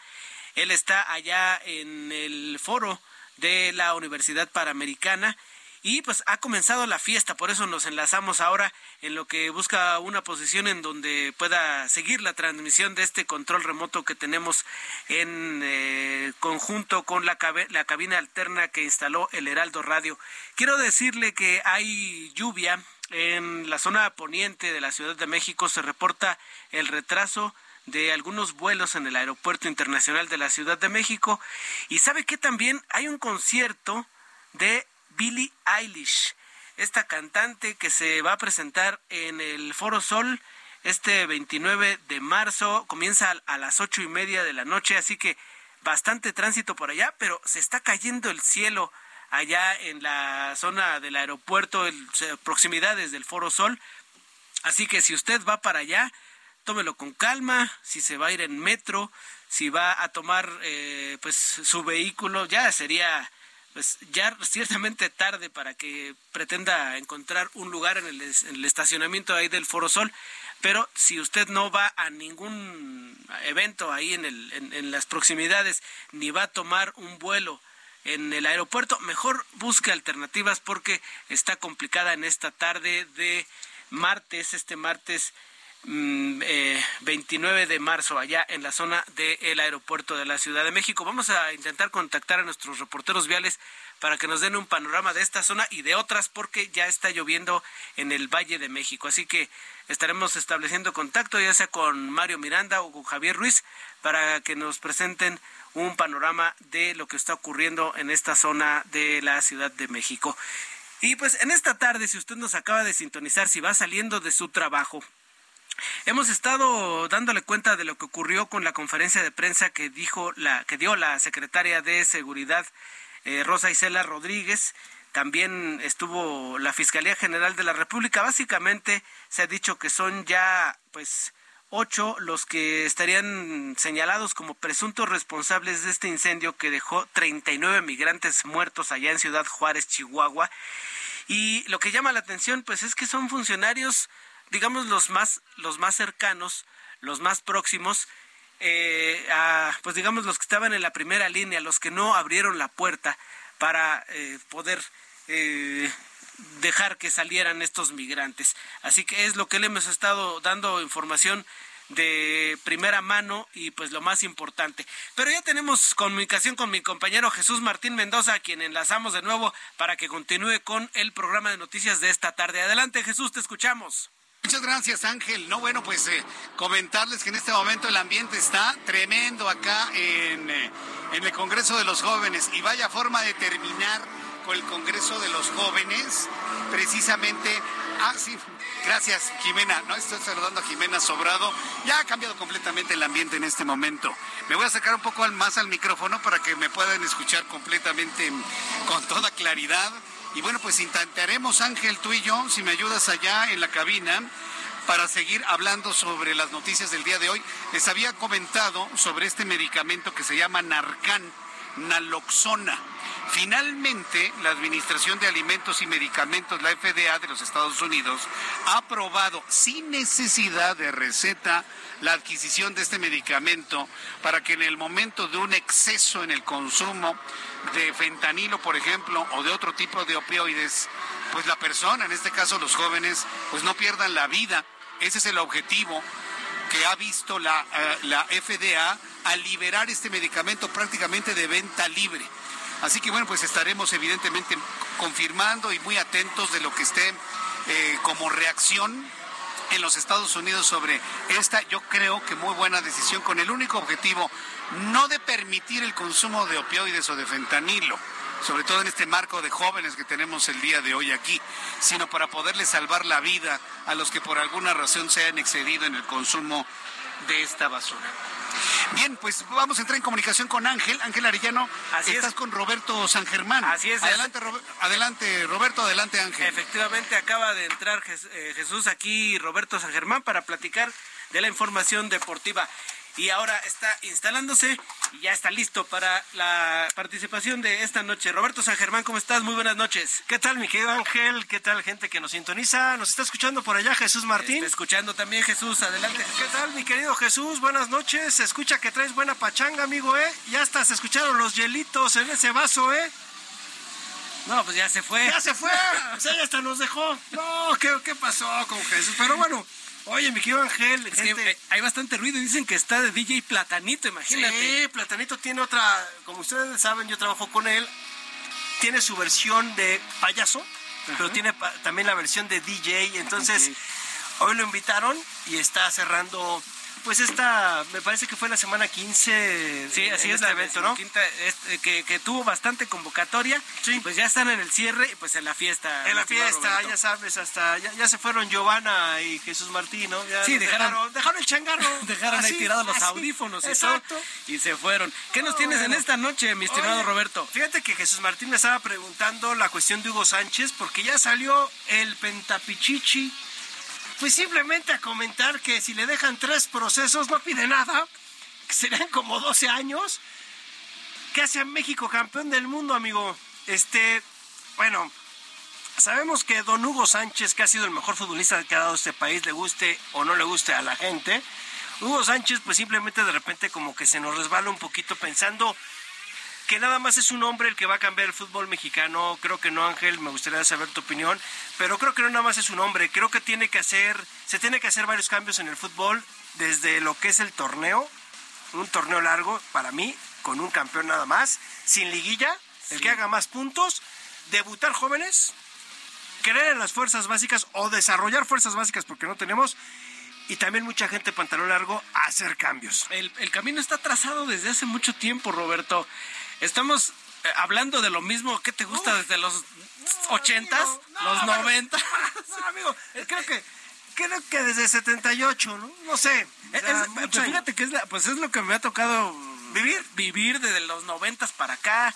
Él está allá en el foro de la Universidad Panamericana y pues ha comenzado la fiesta, por eso nos enlazamos ahora en lo que busca una posición en donde pueda seguir la transmisión de este control remoto que tenemos en eh, conjunto con la, la cabina alterna que instaló el Heraldo Radio. Quiero decirle que hay lluvia en la zona poniente de la Ciudad de México, se reporta el retraso de algunos vuelos en el Aeropuerto Internacional de la Ciudad de México. Y sabe que también hay un concierto de Billie Eilish, esta cantante que se va a presentar en el Foro Sol este 29 de marzo, comienza a las ocho y media de la noche, así que bastante tránsito por allá, pero se está cayendo el cielo allá en la zona del aeropuerto, en proximidades del Foro Sol. Así que si usted va para allá, tómelo con calma, si se va a ir en metro, si va a tomar eh, pues su vehículo, ya sería pues ya ciertamente tarde para que pretenda encontrar un lugar en el, estacionamiento ahí del Foro Sol, pero si usted no va a ningún evento ahí en, el, en, las proximidades, ni va a tomar un vuelo en el aeropuerto, mejor busque alternativas porque está complicada en esta tarde de martes, este martes 29 mm, eh, de marzo allá en la zona del aeropuerto de la Ciudad de México. Vamos a intentar contactar a nuestros reporteros viales para que nos den un panorama de esta zona y de otras porque ya está lloviendo en el Valle de México. Así que estaremos estableciendo contacto ya sea con Mario Miranda o con Javier Ruiz para que nos presenten un panorama de lo que está ocurriendo en esta zona de la Ciudad de México. Y pues en esta tarde, si usted nos acaba de sintonizar, si va saliendo de su trabajo, Hemos estado dándole cuenta de lo que ocurrió con la conferencia de prensa que dijo la que dio la secretaria de Seguridad eh, Rosa Isela Rodríguez. También estuvo la Fiscalía General de la República. Básicamente se ha dicho que son ya pues ocho los que estarían señalados como presuntos responsables de este incendio que dejó 39 migrantes muertos allá en Ciudad Juárez, Chihuahua. Y lo que llama la atención pues es que son funcionarios digamos, los más, los más cercanos, los más próximos, eh, a, pues digamos, los que estaban en la primera línea, los que no abrieron la puerta para eh, poder eh, dejar que salieran estos migrantes. Así que es lo que le hemos estado dando información de primera mano y pues lo más importante. Pero ya tenemos comunicación con mi compañero Jesús Martín Mendoza, a quien enlazamos de nuevo para que continúe con el programa de noticias de esta tarde. Adelante Jesús, te escuchamos. Muchas gracias, Ángel. No, bueno, pues eh, comentarles que en este momento el ambiente está tremendo acá en, eh, en el Congreso de los Jóvenes y vaya forma de terminar con el Congreso de los Jóvenes, precisamente. Ah, gracias, Jimena. No estoy saludando a Jimena Sobrado. Ya ha cambiado completamente el ambiente en este momento. Me voy a acercar un poco más al micrófono para que me puedan escuchar completamente con toda claridad. Y bueno, pues intentaremos, Ángel, tú y yo, si me ayudas allá en la cabina, para seguir hablando sobre las noticias del día de hoy. Les había comentado sobre este medicamento que se llama Narcan, naloxona. Finalmente, la Administración de Alimentos y Medicamentos, la FDA de los Estados Unidos, ha aprobado sin necesidad de receta la adquisición de este medicamento para que en el momento de un exceso en el consumo de fentanilo, por ejemplo, o de otro tipo de opioides, pues la persona, en este caso los jóvenes, pues no pierdan la vida. Ese es el objetivo que ha visto la, eh, la FDA al liberar este medicamento prácticamente de venta libre. Así que bueno, pues estaremos evidentemente confirmando y muy atentos de lo que esté eh, como reacción en los Estados Unidos sobre esta, yo creo que muy buena decisión con el único objetivo no de permitir el consumo de opioides o de fentanilo, sobre todo en este marco de jóvenes que tenemos el día de hoy aquí, sino para poderle salvar la vida a los que por alguna razón se han excedido en el consumo de esta basura. Bien, pues vamos a entrar en comunicación con Ángel. Ángel Arellano, Así estás con Roberto San Germán. Así es. Adelante, adelante, Roberto, adelante, Ángel. Efectivamente, acaba de entrar eh, Jesús aquí, Roberto San Germán, para platicar de la información deportiva y ahora está instalándose y ya está listo para la participación de esta noche. Roberto San Germán, ¿cómo estás? Muy buenas noches. ¿Qué tal, mi querido Ángel? ¿Qué tal, gente que nos sintoniza? ¿Nos está escuchando por allá Jesús Martín? Está escuchando también Jesús, adelante. ¿Qué tal, mi querido Jesús? Buenas noches. Se escucha que traes buena pachanga, amigo, ¿eh? Ya hasta se escucharon los hielitos en ese vaso, ¿eh? No, pues ya se fue. Ya se fue. o sea, ya hasta nos dejó. No, ¿qué, qué pasó con Jesús? Pero bueno. Oye, mi querido Ángel, eh, hay bastante ruido. Dicen que está de DJ Platanito, imagínate. Sí, Platanito tiene otra, como ustedes saben, yo trabajo con él. Tiene su versión de payaso, pero tiene también la versión de DJ. Entonces, hoy lo invitaron y está cerrando pues esta, me parece que fue la semana 15. Sí, así es, este evento, ¿no? Este, que, tuvo bastante convocatoria. Sí. Pues ya están en el cierre y pues en la fiesta. En la fiesta, ya sabes, hasta ya, se fueron Giovanna y Jesús Martín, ¿no? sí, dejaron, dejaron, el changarro. dejaron ahí tirados los audífonos y todo. Y se fueron. ¿Qué nos tienes en esta noche, mi estimado Roberto? Fíjate que Jesús Martín me estaba preguntando la cuestión de Hugo Sánchez porque ya salió el pentapichichi pues simplemente a comentar que si le dejan tres procesos no pide nada, que serían como 12 años. ¿Qué hace a México campeón del mundo, amigo? Este, bueno, sabemos que don Hugo Sánchez, que ha sido el mejor futbolista que ha dado este país, le guste o no le guste a la gente, Hugo Sánchez pues simplemente de repente como que se nos resbala un poquito pensando que nada más es un hombre el que va a cambiar el fútbol mexicano. Creo que no, Ángel, me gustaría saber tu opinión, pero creo que no nada más es un hombre. Creo que tiene que hacer, se tiene que hacer varios cambios en el fútbol desde lo que es el torneo, un torneo largo para mí, con un campeón nada más, sin liguilla, el que haga más puntos, debutar jóvenes, creer en las fuerzas básicas o desarrollar fuerzas básicas porque no tenemos y también mucha gente pantalón largo a hacer cambios. El, el, camino está trazado desde hace mucho tiempo, Roberto. Estamos eh, hablando de lo mismo que te gusta desde los ochentas, los noventas. No, amigo, creo que creo que desde 78, ¿no? No sé. Pues fíjate que es, pues es lo que me ha tocado vivir, vivir desde los noventas para acá.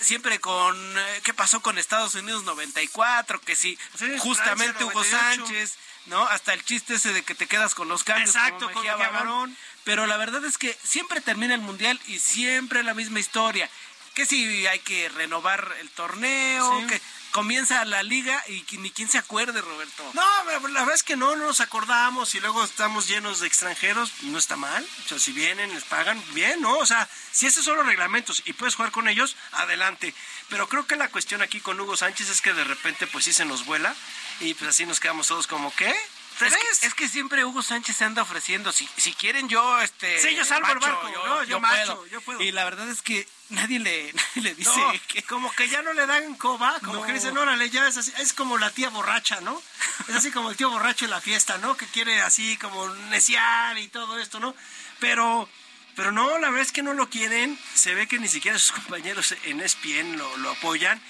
Siempre con eh, qué pasó con Estados Unidos 94, que sí, justamente Hugo Sánchez, ¿no? Hasta el chiste ese de que te quedas con los cambios. Exacto, con Barón. Pero la verdad es que siempre termina el mundial y siempre la misma historia que si hay que renovar el torneo, que comienza la liga y ni quién se acuerde, Roberto. No, la verdad es que no, no nos acordamos y luego estamos llenos de extranjeros, no está mal. O sea, si vienen, les pagan, bien, ¿no? O sea, si esos son los reglamentos y puedes jugar con ellos, adelante. Pero creo que la cuestión aquí con Hugo Sánchez es que de repente pues sí se nos vuela y pues así nos quedamos todos como, ¿qué? ¿Tres? Es que, siempre Hugo Sánchez se anda ofreciendo. Si, si quieren, yo. este Sí, yo salvo el barco. Yo, yo, macho, yo puedo. Y la verdad es que nadie le, le dice que. Como que ya no le dan coba, como que dicen, órale, ya es así. Es como la tía borracha, ¿no? Es así como el tío borracho en la fiesta, ¿no? Que quiere así como neciar y todo esto, ¿no? Pero. Pero no, la verdad es que no lo quieren. Se ve que ni siquiera sus compañeros en ESPN lo, lo apoyan.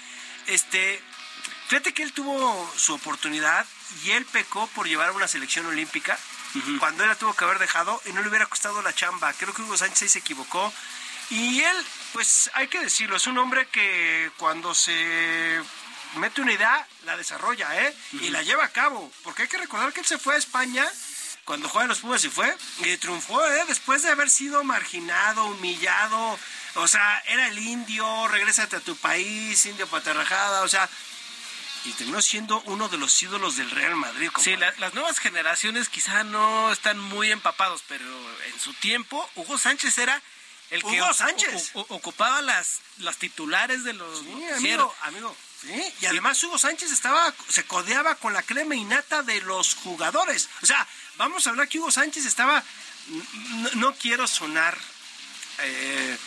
Este, fíjate que él tuvo su oportunidad y él pecó por llevar a una selección olímpica cuando él la tuvo que haber dejado y no le hubiera costado la chamba. Creo que Hugo Sánchez ahí se equivocó. Y él, pues hay que decirlo, es un hombre que cuando se mete una idea, la desarrolla, ¿eh? Y la lleva a cabo. Porque hay que recordar que él se fue a España cuando juega en los Pumas y fue, y triunfó, ¿eh? Después de haber sido marginado, humillado, o sea, era el indio, regrésate a tu país, indio paterrajada, o sea, y terminó siendo uno de los ídolos del Real Madrid. Sí, las nuevas generaciones quizá no están muy empapados, pero en su tiempo Hugo Sánchez era el que Hugo Sánchez. ocupaba las, las titulares de los... Sí, amigo, amigo. Sí, y además Hugo Sánchez estaba, se codeaba con la crema innata de los jugadores. O sea, vamos a hablar que Hugo Sánchez estaba, no, quiero sonar eh,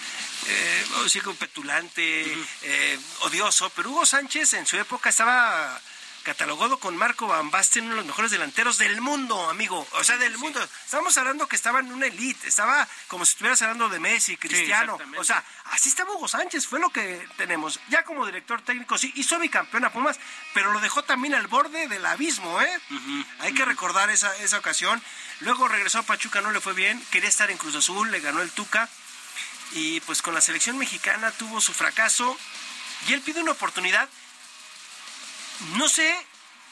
eh, petulante, eh, odioso, pero Hugo Sánchez en su época estaba catalogado con Marco Van Basten, uno de los mejores delanteros del mundo, amigo. O sea, del mundo. Estamos hablando que estaba en una elite, estaba como si estuvieras hablando de Messi, Cristiano. o sea, así estaba Hugo Sánchez, fue lo que tenemos. Ya como director técnico, sí, hizo bicampeón a Pumas, pero lo dejó también al borde del abismo, ¿eh? Hay que recordar esa, esa ocasión. Luego regresó a Pachuca, no le fue bien, quería estar en Cruz Azul, le ganó el Tuca y pues con la selección mexicana tuvo su fracaso y él pide una oportunidad. No sé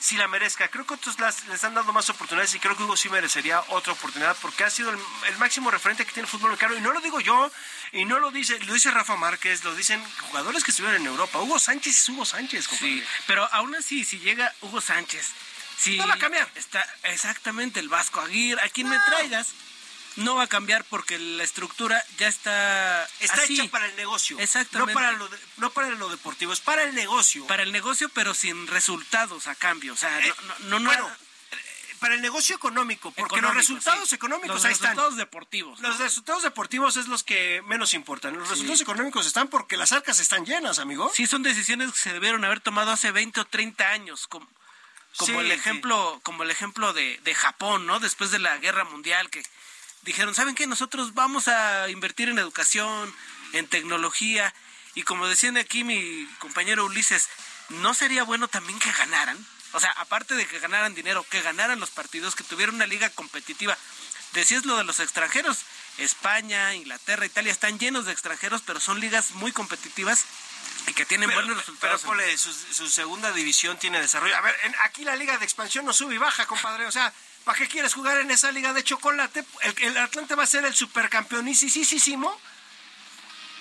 si la merezca, creo que otros les han dado más oportunidades y creo que Hugo sí merecería otra oportunidad porque ha sido el, máximo referente que tiene el fútbol mexicano y no lo digo yo y no lo dice, lo dice Rafa Márquez, lo dicen jugadores que estuvieron en Europa. Hugo Sánchez es Hugo Sánchez, Sí, pero aún así, si llega Hugo Sánchez, si no va a cambiar. Está exactamente el Vasco Aguirre, a quien me traigas no va a cambiar porque la estructura ya está está hecha para el negocio exactamente no para lo no para lo deportivo es para el negocio para el negocio pero sin resultados a cambio o sea eh, no no, bueno, eh, para el negocio económico, porque los resultados económicos los ahí están. Los resultados deportivos. Los resultados deportivos es los que menos importan. Los resultados económicos están porque las arcas están llenas, amigo. Sí, son decisiones que se debieron haber tomado hace 20 o 30 años, como, como el ejemplo, como el ejemplo de, de Japón, ¿no? Después de la Guerra Mundial, que dijeron, ¿saben qué? Nosotros vamos a invertir en educación, en tecnología, y como decían aquí mi compañero Ulises, ¿no sería bueno también que ganaran? O sea, aparte de que ganaran dinero, que ganaran los partidos, que tuvieran una liga competitiva. Decías lo de los extranjeros. España, Inglaterra, Italia están llenos de extranjeros, pero son ligas muy competitivas y que tienen buenos resultados. Pero su, segunda división tiene desarrollo. A ver, aquí la liga de expansión no sube y baja, compadre. O sea, ¿Para qué quieres jugar en esa liga de chocolate? El, el Atlante va a ser el supercampeón y sí, sí, sí, sí,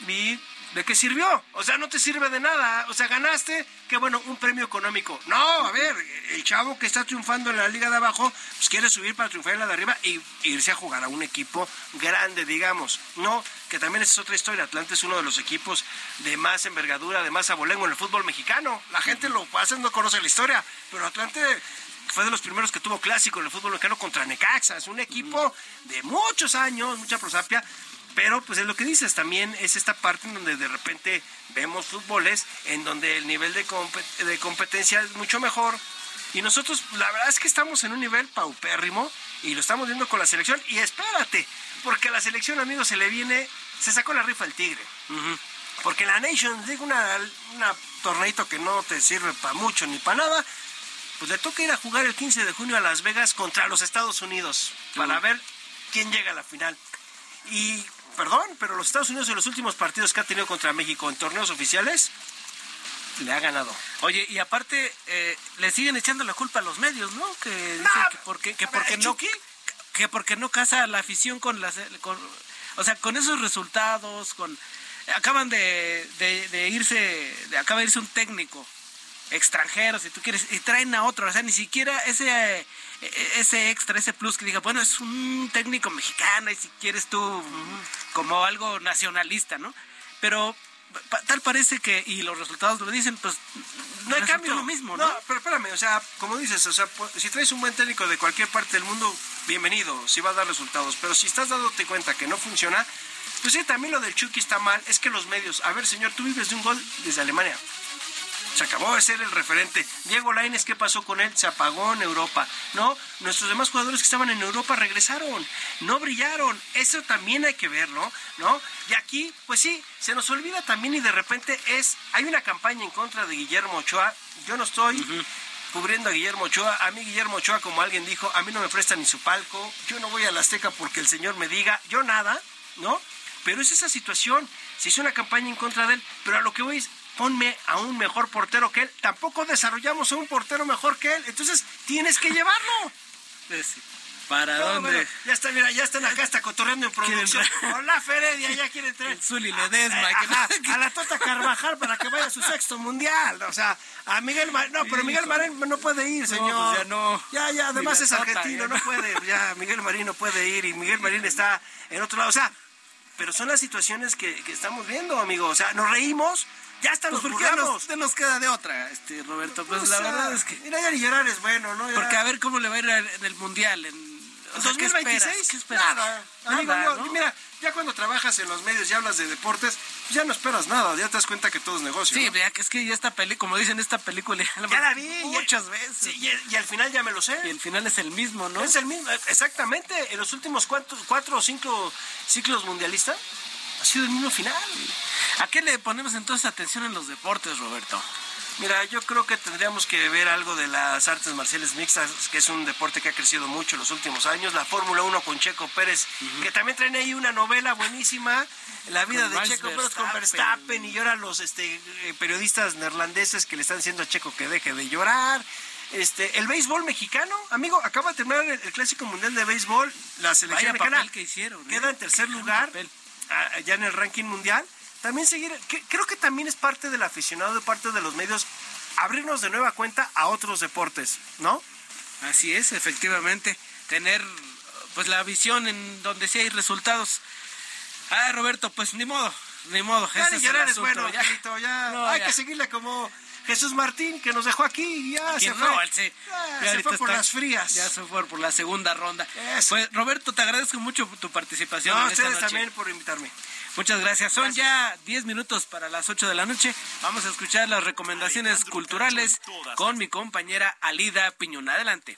¿Y de qué sirvió? O sea, no te sirve de nada. O sea, ganaste, qué bueno, un premio económico. No, a ver, el chavo que está triunfando en la liga de abajo, pues quiere subir para triunfar en la de arriba y irse a jugar a un equipo grande, digamos. No, que también es otra historia. Atlante es uno de los equipos de más envergadura, de más abolengo en el fútbol mexicano. La gente lo pasa, no conoce la historia, pero Atlante fue de los primeros que tuvo clásico en el fútbol mexicano contra Necaxa. Es un equipo de muchos años, mucha prosapia, pero pues es lo que dices, también es esta parte en donde de repente vemos fútboles en donde el nivel de, de competencia es mucho mejor. Y nosotros, la verdad es que estamos en un nivel paupérrimo y lo estamos viendo con la selección. Y espérate, porque a la selección, amigos, se le viene, se sacó la rifa el tigre. Porque la Nation League, una, una torneito que no te sirve para mucho ni para nada, pues le toca ir a jugar el 15 de junio a Las Vegas contra los Estados Unidos para ver quién llega a la final. Y, perdón, pero los Estados Unidos en los últimos partidos que ha tenido contra México en torneos oficiales, le ha ganado. Oye, y aparte, eh, le siguen echando la culpa a los medios, ¿no? Que dicen que porque, que porque no... Que porque no casa la afición con las... Con, o sea, con esos resultados, con... Acaban de, de irse, de, acaba de irse un técnico extranjeros, si tú quieres, y traen a otro, o sea, ni siquiera ese, ese extra, ese plus que diga, bueno, es un técnico mexicano y si quieres tú como algo nacionalista, ¿no? Pero tal parece que, y los resultados lo dicen, pues no hay cambio. lo mismo, ¿no? pero espérame, o sea, como dices, o sea, si traes un buen técnico de cualquier parte del mundo, bienvenido, sí va a dar resultados. Pero si estás dándote cuenta que no funciona, pues sí, también lo del Chucky está mal. Es que los medios, a ver, señor, tú vives de un gol desde Alemania. Se acabó de ser el referente. Diego Lainez, ¿qué pasó con él? Se apagó en Europa. ¿No? Nuestros demás jugadores que estaban en Europa regresaron. No brillaron. Eso también hay que verlo, ¿no? Y aquí, pues sí, se nos olvida también y de repente es. Hay una campaña en contra de Guillermo Ochoa. Yo no estoy. cubriendo a Guillermo Ochoa. A mí Guillermo Ochoa, como alguien dijo, a mí no me presta ni su palco. Yo no voy a la Azteca porque el señor me diga, yo nada, ¿no? Pero es esa situación. Se hizo una campaña en contra de él, pero a lo que voy es, ponme a un mejor portero que él. Tampoco desarrollamos a un portero mejor que él. Entonces tienes que llevarlo. ¿Para dónde? ya está, mira, ya están acá, está cotorreando en producción. Hola, Feredia, ya quiere entrar. El Zuli Ledesma. A, a, la Tota Carvajal para que vaya a su sexto mundial. O sea, a Miguel Marín. No, pero Miguel Marín no puede ir, señor. No, pues ya no. Ya, ya, además es argentino, no puede. Ya, Miguel Marín no puede ir y Miguel Marín está en otro lado. O sea, pero son las situaciones que, que estamos viendo, amigo. O sea, nos reímos ya está pues porque nos, nos queda de otra, este Roberto. Pues, pues la verdad es que. Mira, ya ni llorar es bueno, ¿no? Porque a ver cómo le va a ir en el mundial. En, 2026, ¿qué esperas? Nada. Amigo, mira, ya cuando trabajas en los medios y hablas de deportes, pues ya no esperas nada, ya te das cuenta que todo es negocio. Sí, que es que ya esta película, como dicen esta película, ya la vi muchas veces. y, al final ya me lo sé. Y el final es el mismo, ¿no? Es el mismo, exactamente. En los últimos cuatro, cuatro o cinco ciclos mundialistas ha sido el mismo final. ¿A qué le ponemos entonces atención en los deportes, Roberto? Mira, yo creo que tendríamos que ver algo de las artes marciales mixtas, que es un deporte que ha crecido mucho en los últimos años. La Fórmula 1 con Checo Pérez, que también traen ahí una novela buenísima, La vida de Checo Pérez con Verstappen, y ahora los este, eh, periodistas neerlandeses que le están diciendo a Checo que deje de llorar. Este, el béisbol mexicano, amigo, acaba de terminar el, Clásico Mundial de Béisbol. La selección mexicana que hicieron, ¿eh? queda en tercer lugar, ya en el ranking mundial también seguir, creo que también es parte del aficionado, de parte de los medios, abrirnos de nueva cuenta a otros deportes, ¿no? Así es, efectivamente, tener pues la visión en donde sí hay resultados. Ah, Roberto, pues ni modo, ni modo. Ya ese es, bueno, ya, ya, hay que seguirle como Jesús Martín, que nos dejó aquí y ya se fue. No, sí. ya, se fue por las frías. Ya se fue por la segunda ronda. Pues Roberto, te agradezco mucho tu participación. No, en ustedes esta también por invitarme. Muchas gracias. Son ya 10 minutos para las 8 de la noche. Vamos a escuchar las recomendaciones culturales con mi compañera Alida Piñón. Adelante.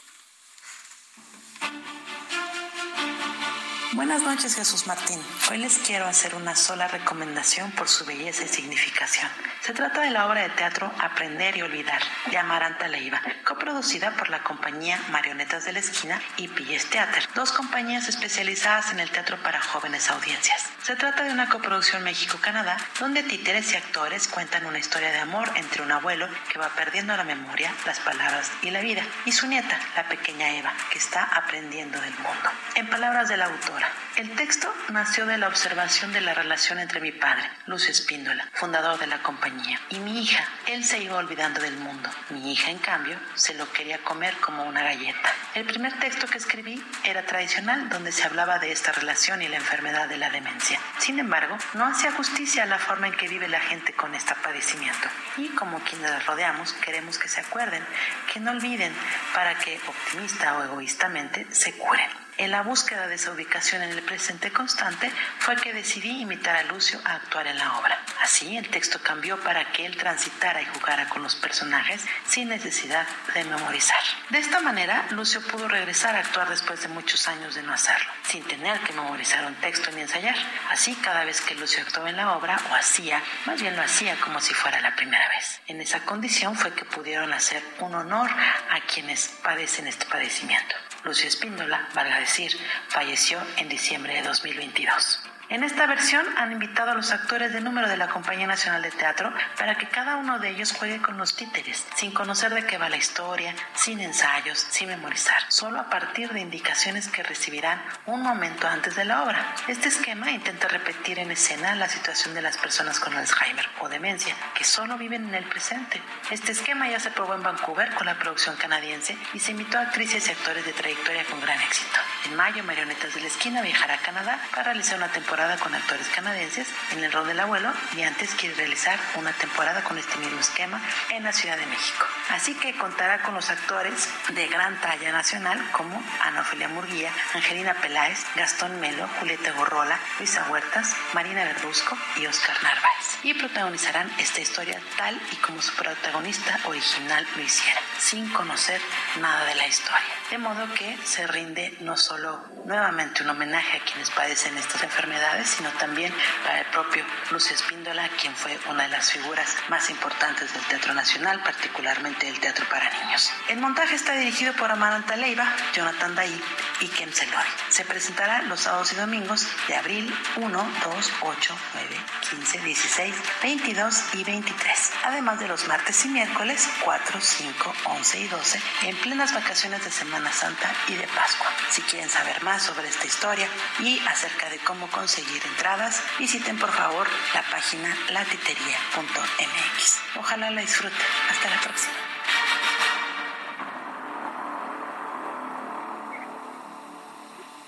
Buenas noches, Jesús Martín. Hoy les quiero hacer una sola recomendación por su belleza y significación. Se trata de la obra de teatro Aprender y Olvidar, de Amaranta Leiva, coproducida por la compañía Marionetas de la Esquina y Pilles Theater, dos compañías especializadas en el teatro para jóvenes audiencias. Se trata de una coproducción México-Canadá, donde títeres y actores cuentan una historia de amor entre un abuelo que va perdiendo la memoria, las palabras y la vida, y su nieta, la pequeña Eva, que está aprendiendo del mundo. En palabras del autor, el texto nació de la observación de la relación entre mi padre, Lucio Espíndola, fundador de la compañía, y mi hija. Él se iba olvidando del mundo. Mi hija, en cambio, se lo quería comer como una galleta. El primer texto que escribí era tradicional, donde se hablaba de esta relación y la enfermedad de la demencia. Sin embargo, no hacía justicia a la forma en que vive la gente con este padecimiento. Y como quienes la rodeamos, queremos que se acuerden, que no olviden, para que, optimista o egoístamente, se curen. En la búsqueda de esa ubicación en el presente constante fue que decidí imitar a Lucio a actuar en la obra. Así el texto cambió para que él transitara y jugara con los personajes sin necesidad de memorizar. De esta manera, Lucio pudo regresar a actuar después de muchos años de no hacerlo, sin tener que memorizar un texto ni ensayar. Así, cada vez que Lucio actuaba en la obra, o hacía, más bien lo hacía como si fuera la primera vez. En esa condición fue que pudieron hacer un honor a quienes padecen este padecimiento. Lucio Espíndola, valga decir, falleció en diciembre de 2022. En esta versión han invitado a los actores de número de la Compañía Nacional de Teatro para que cada uno de ellos juegue con los títeres, sin conocer de qué va la historia, sin ensayos, sin memorizar, solo a partir de indicaciones que recibirán un momento antes de la obra. Este esquema intenta repetir en escena la situación de las personas con Alzheimer o demencia, que solo viven en el presente. Este esquema ya se probó en Vancouver con la producción canadiense y se invitó a actrices y actores de trayectoria con gran éxito. En mayo, Marionetas de la Esquina viajará a Canadá para realizar una temporada con actores canadienses en el rol del abuelo y antes quiere realizar una temporada con este mismo esquema en la Ciudad de México. Así que contará con los actores de gran talla nacional como Ana Ofelia Murguía, Angelina Peláez, Gastón Melo, Julieta Gorrola, Luisa Huertas, Marina Verduzco y Oscar Narváez. Y protagonizarán esta historia tal y como su protagonista original lo hiciera, sin conocer nada de la historia. De modo que se rinde no solo nuevamente un homenaje a quienes padecen estas enfermedades, sino también para el propio Lucio Espíndola, quien fue una de las figuras más importantes del Teatro Nacional, particularmente del teatro para niños. El montaje está dirigido por Amaranta Leiva, Jonathan Daí y Ken Selori. Se presentará los sábados y domingos de abril 1, 2, 8, 9, 15, 16, 22 y 23, además de los martes y miércoles 4, 5, 11 y 12 en plenas vacaciones de Semana Santa y de Pascua. Si quieren saber más sobre esta historia y acerca de cómo conseguir entradas, visiten por favor la página latitería.mx. Ojalá la disfruten. Hasta la próxima.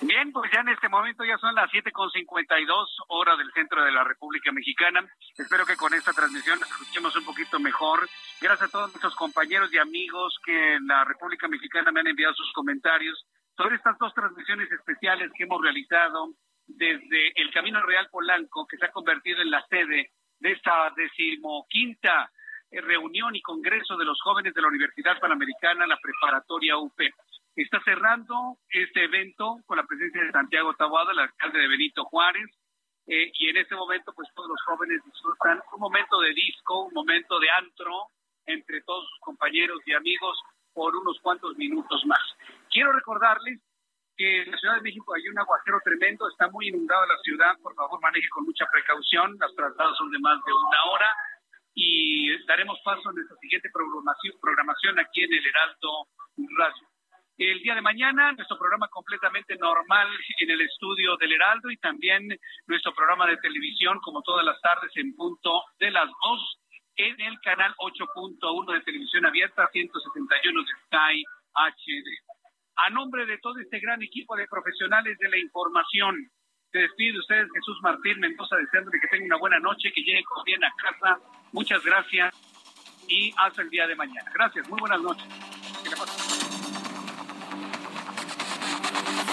Bien, pues ya en este momento ya son las 7.52 horas del centro de la República Mexicana. Espero que con esta transmisión escuchemos un poquito mejor. Gracias a todos nuestros compañeros y amigos que en la República Mexicana me han enviado sus comentarios sobre estas dos transmisiones especiales que hemos realizado desde el Camino Real Polanco, que se ha convertido en la sede de esta decimoquinta eh, reunión y congreso de los jóvenes de la Universidad Panamericana, la preparatoria UP. Está cerrando este evento con la presencia de Santiago Taboada, el alcalde de Benito Juárez, eh, y en este momento pues todos los jóvenes disfrutan un momento de disco, un momento de antro entre todos sus compañeros y amigos por unos cuantos minutos más. Quiero recordarles que en la Ciudad de México hay un aguacero tremendo, está muy inundada la ciudad, por favor maneje con mucha precaución, las trasladas son de más de una hora y daremos paso a nuestra siguiente programación, programación aquí en el Heraldo Radio. El día de mañana, nuestro programa completamente normal en el estudio del Heraldo y también nuestro programa de televisión, como todas las tardes, en punto de las dos, en el canal 8.1 de televisión abierta, 171 de Sky HD. A nombre de todo este gran equipo de profesionales de la información, se despide de ustedes Jesús Martín Mendoza, deseándole que tenga una buena noche, que llegue con bien a casa. Muchas gracias y hasta el día de mañana. Gracias, muy buenas noches.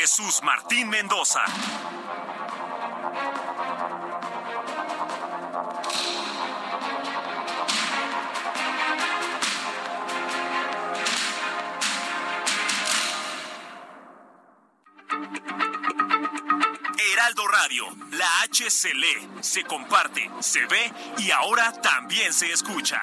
Jesús Martín Mendoza. Heraldo Radio, la H se lee, se comparte, se ve y ahora también se escucha.